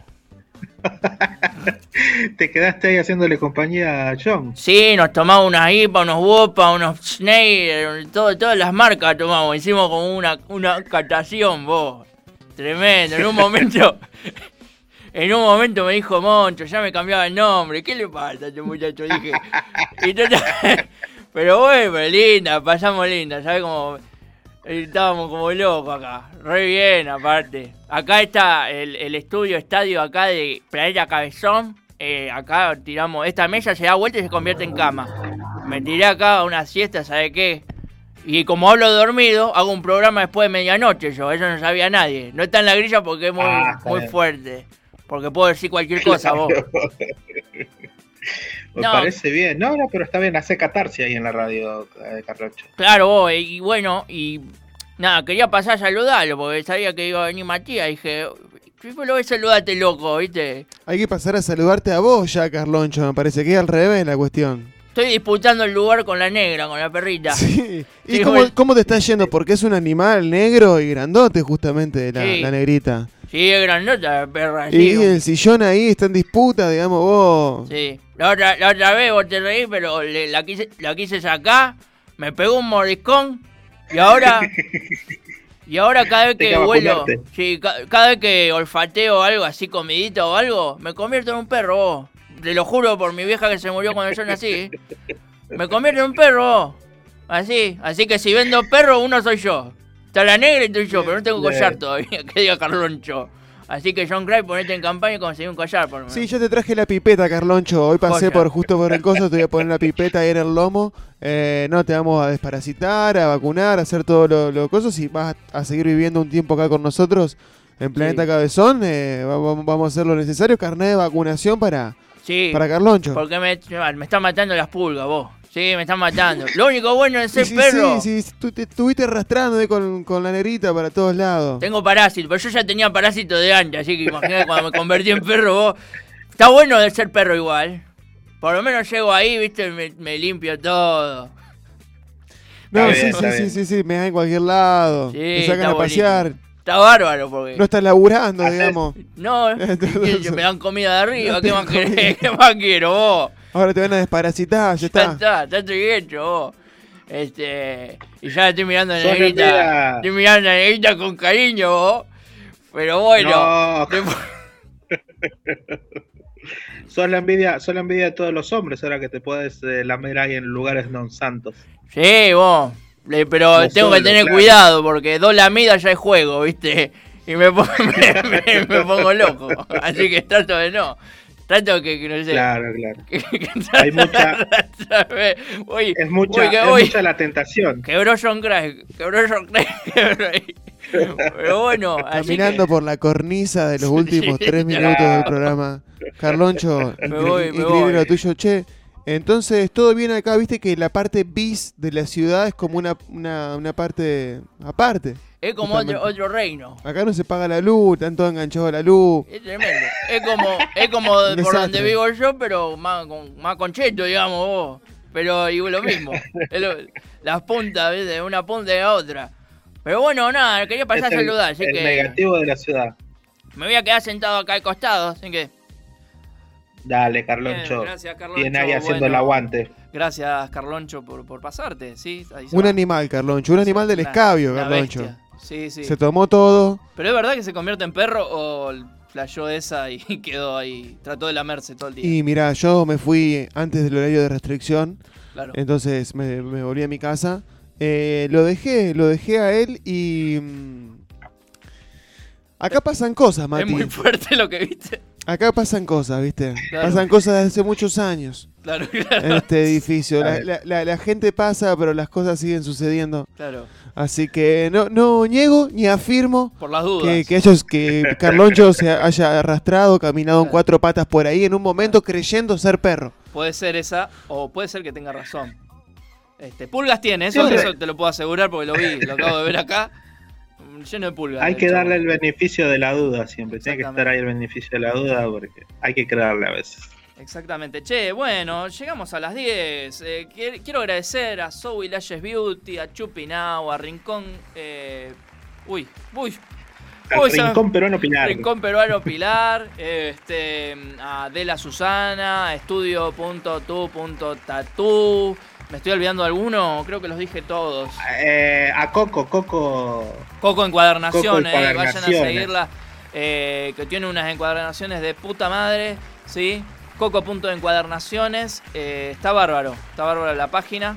<laughs> Te quedaste ahí haciéndole compañía a John. Sí, nos tomamos unas IPA, unos Wopa, unos Schneider, todo, todas las marcas tomamos. Hicimos como una, una catación, vos. Tremendo. En un <laughs> momento, en un momento me dijo Moncho, ya me cambiaba el nombre. ¿Qué le pasa a este muchacho? Dije. Y total- <laughs> pero bueno, linda, pasamos linda, ¿sabes cómo? Estábamos como locos acá. Re bien, aparte. Acá está el, el estudio, estadio acá de Planeta Cabezón. Eh, acá tiramos. Esta mesa se da vuelta y se convierte en cama. Me tiré acá a una siesta, ¿sabe qué? Y como hablo dormido, hago un programa después de medianoche yo. Eso no sabía nadie. No está en la grilla porque es muy, Ah, muy fuerte. Porque puedo decir cualquier cosa, vos. <laughs> Me No. parece bien. No, no, pero está bien, hace catarsis ahí en la radio, eh, Carloncho. Claro, vos, y bueno, y nada, quería pasar a saludarlo porque sabía que iba a venir Matías. Dije, lo voy a saludarte, loco, ¿viste? Hay que pasar a saludarte a vos ya, Carloncho. Me parece que es al revés la cuestión. Estoy disputando el lugar con la negra, con la perrita. ¿Y Sí, cómo, bueno. cómo te está yendo? Porque es un animal negro y grandote, justamente, la, Sí. la negrita. Sí, es grandota la perra, Y sí. el sillón ahí está en disputa, digamos, vos. Sí. La otra, la otra vez vos te reís, pero le- la, quise, la quise sacar, me pegó un moriscón y ahora... <laughs> Y ahora cada vez que vuelo, sí, ca- cada vez que olfateo algo así, comidita o algo, me convierto en un perro, vos. Te lo juro por mi vieja que se murió cuando yo nací. Me convierto en un perro, vos. Así, así que si vendo perro, uno soy yo. Está la negra y estoy yo, pero no tengo collar todavía, <laughs> que diga Carloncho. Así que John Cray, ponete en campaña y conseguí un collar por. Sí, yo te traje la pipeta, Carloncho. Hoy pasé Joya. por justo por el coso, te voy a poner la pipeta ahí en el lomo. Eh, no, te vamos a desparasitar, a vacunar, a hacer todo lo, lo cosas y vas a seguir viviendo un tiempo acá con nosotros en Planeta Sí. Cabezón. Eh, va- va- vamos a hacer lo necesario, carnet de vacunación para, Sí, para Carloncho. Porque me, me está matando las pulgas, vos. Sí, me están matando. Lo único bueno de ser Sí, sí, perro. Sí, sí, tú te estuviste arrastrando ahí con, con la negrita para todos lados. Tengo parásito, pero yo ya tenía parásito de antes, así que imagínate cuando me convertí en perro vos. Está bueno de ser perro igual. Por lo menos llego ahí, viste, me, me limpio todo. No, sí, bien, sí, sí, sí, sí, me dan en cualquier lado. Sí, me sacan está a pasear. Está bárbaro porque. No estás laburando, digamos. <laughs> No, <laughs> <laughs> me dan comida de arriba, ¿qué más querés? ¿Qué más quiero vos? Ahora te van a desparasitar, ya Ya está. está, ya estoy hecho vos. Este. Y ya estoy mirando a la negrita. Estoy mirando a la negrita con cariño vos. Pero bueno. No. después- <laughs> Son la envidia, son la envidia de todos los hombres ahora que te puedes eh, lamer ahí en lugares non santos. Sí, vos. Le- Pero No tengo que tener claro. cuidado porque dos lamidas ya es juego, ¿viste? Y me pongo, <laughs> me, me- me pongo loco. Así que trato de no. Trato que, que no sé. Claro, claro. <laughs> que- que Hay mucha, <laughs> Uy, es mucha, uy, que- es uy. mucha la tentación. <laughs> Quebró John Craig. Quebró John Craig. quebró ahí. Pero bueno, así que- Caminando por la cornisa de los últimos tres minutos del programa. Carloncho, Me me increíble voy. lo tuyo, che. Entonces, todo bien acá, viste que la parte bis de la ciudad es como una, una, una parte aparte. Es como otro, otro reino. Acá no se paga la luz, están todos enganchados a la luz. Es tremendo. Es como, es como <laughs> por Desastre. donde vivo yo, pero más, con, más concheto, digamos vos. Pero digo lo mismo. <laughs> Lo- las puntas, ¿ves? de una punta y la otra. Pero bueno, nada, quería pasar Es a el- saludar, así el que negativo de la ciudad. me voy a quedar sentado acá al costado, así que Dale, Carloncho. Bien, gracias, Carloncho. Viene ahí haciendo Bueno. el aguante. gracias Carloncho por, por pasarte, ¿sí? Un animal, Carloncho, un animal del escabio, Carloncho. bestia. Sí, sí. Se tomó todo. Pero es verdad que se convierte en perro o flasheó esa y <laughs> quedó ahí, trató de lamerse todo el día. Y mira, yo me fui antes del horario de restricción. Claro. Entonces me, me volví a mi casa. Eh, lo dejé, lo dejé a él y. mm, Acá pasan cosas, Mati. Es muy fuerte lo que viste. Acá pasan cosas, ¿viste? Claro. Pasan cosas desde hace muchos años. Claro, En claro. este edificio. La, Claro. la- la- la gente pasa, pero las cosas siguen sucediendo. Claro. Así que no, no niego ni afirmo Por las dudas. que, que, ellos, que Carloncho se haya arrastrado, caminado en cuatro patas por ahí en un momento creyendo ser perro. Puede ser esa, o puede ser que tenga razón. Este, pulgas tiene, eso, eso te lo puedo asegurar porque lo vi, lo acabo de ver acá. Lleno de pulgas. Hay que darle el beneficio de la duda siempre. Tiene que estar ahí el beneficio de la duda porque hay que creerle a veces. Exactamente. Che, bueno, llegamos a las 10. Eh, quier- quiero agradecer a Zoe Lashes Beauty, a Chupinau, a Rincón. eh, uy, uy. Uy, Rincón Peruano Pilar. Rincón Peruano Pilar, este, a Dela Susana, estudio.tu.tatu. ¿Me estoy olvidando de alguno? Creo que los dije todos. Eh, a Coco, Coco. Coco Encuadernaciones, Coco eh, vayan a seguirla. eh, que tiene unas encuadernaciones de puta madre, ¿sí? Coco.encuadernaciones, eh, está bárbaro, está bárbaro la página.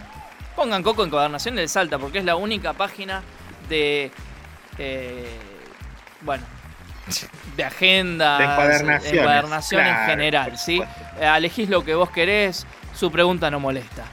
Pongan Coco Encuadernaciones del Salta, porque es la única página de. eh, bueno. <laughs> De agenda, De encuadernación en general, ¿sí? Eh, elegís lo que vos querés, su pregunta no molesta.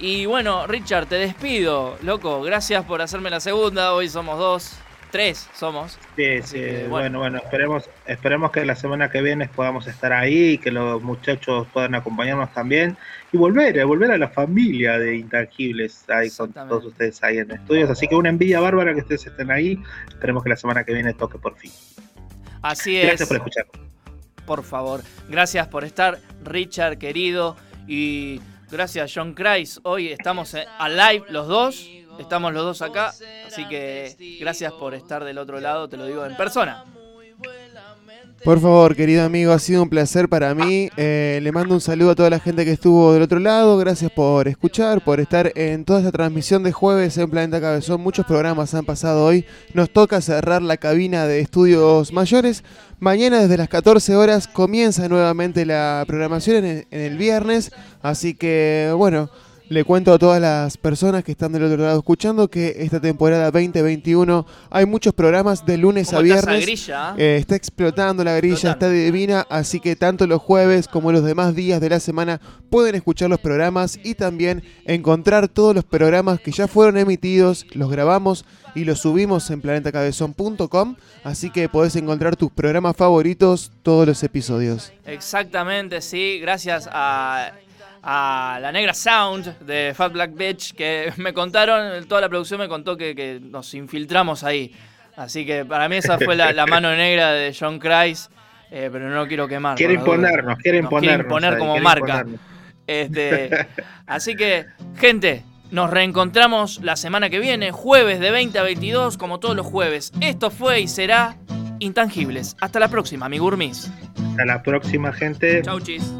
Y bueno, Richard, te despido, loco. Gracias por hacerme la segunda. Hoy somos dos, tres somos. Sí, sí, que, bueno, bueno, esperemos, esperemos que la semana que viene podamos estar ahí, que los muchachos puedan acompañarnos también y volver, eh, volver a la familia de intangibles ahí con todos ustedes ahí en estudios. Así que una envidia bárbara que ustedes estén ahí. Esperemos que la semana que viene toque por fin. Así es. Gracias por escuchar. Por favor. Gracias por estar, Richard, querido. Y gracias, John Kreis. Hoy estamos en- a live los dos. Estamos los dos acá. Así que gracias por estar del otro lado, te lo digo en persona. Por favor, querido amigo, ha sido un placer para mí. Eh, le mando un saludo a toda la gente que estuvo del otro lado. Gracias por escuchar, por estar en toda esta transmisión de jueves en Planeta Cabezón. Muchos programas han pasado hoy. Nos toca cerrar la cabina de estudios mayores. Mañana desde las 14 horas comienza nuevamente la programación en el, en el viernes. Así que, bueno. Le cuento a todas las personas que están del otro lado escuchando que esta temporada 2021 hay muchos programas de lunes ¿Cómo a viernes. Eh, está explotando la grilla, está divina, así que tanto los jueves como los demás días de la semana pueden escuchar los programas y también encontrar todos los programas que ya fueron emitidos, los grabamos y los subimos en planetacabezón.com, así que podés encontrar tus programas favoritos, todos los episodios. Exactamente, sí. Gracias a, a la negra Sound de Fat Black Bitch, que <laughs> me contaron, toda la producción me contó que, que nos infiltramos ahí. Así que para mí esa fue la, la mano negra de John Christ, eh, pero no quiero quemar. Quiere imponernos, quiere Nos imponernos. imponer ahí, como quiere marca. imponernos. Este, <laughs> así que, gente, nos reencontramos la semana que viene, jueves de 20 a 22, como todos los jueves. Esto fue y será Intangibles. Hasta la próxima, mi Gurmis. Hasta la próxima, gente. Chau, chis.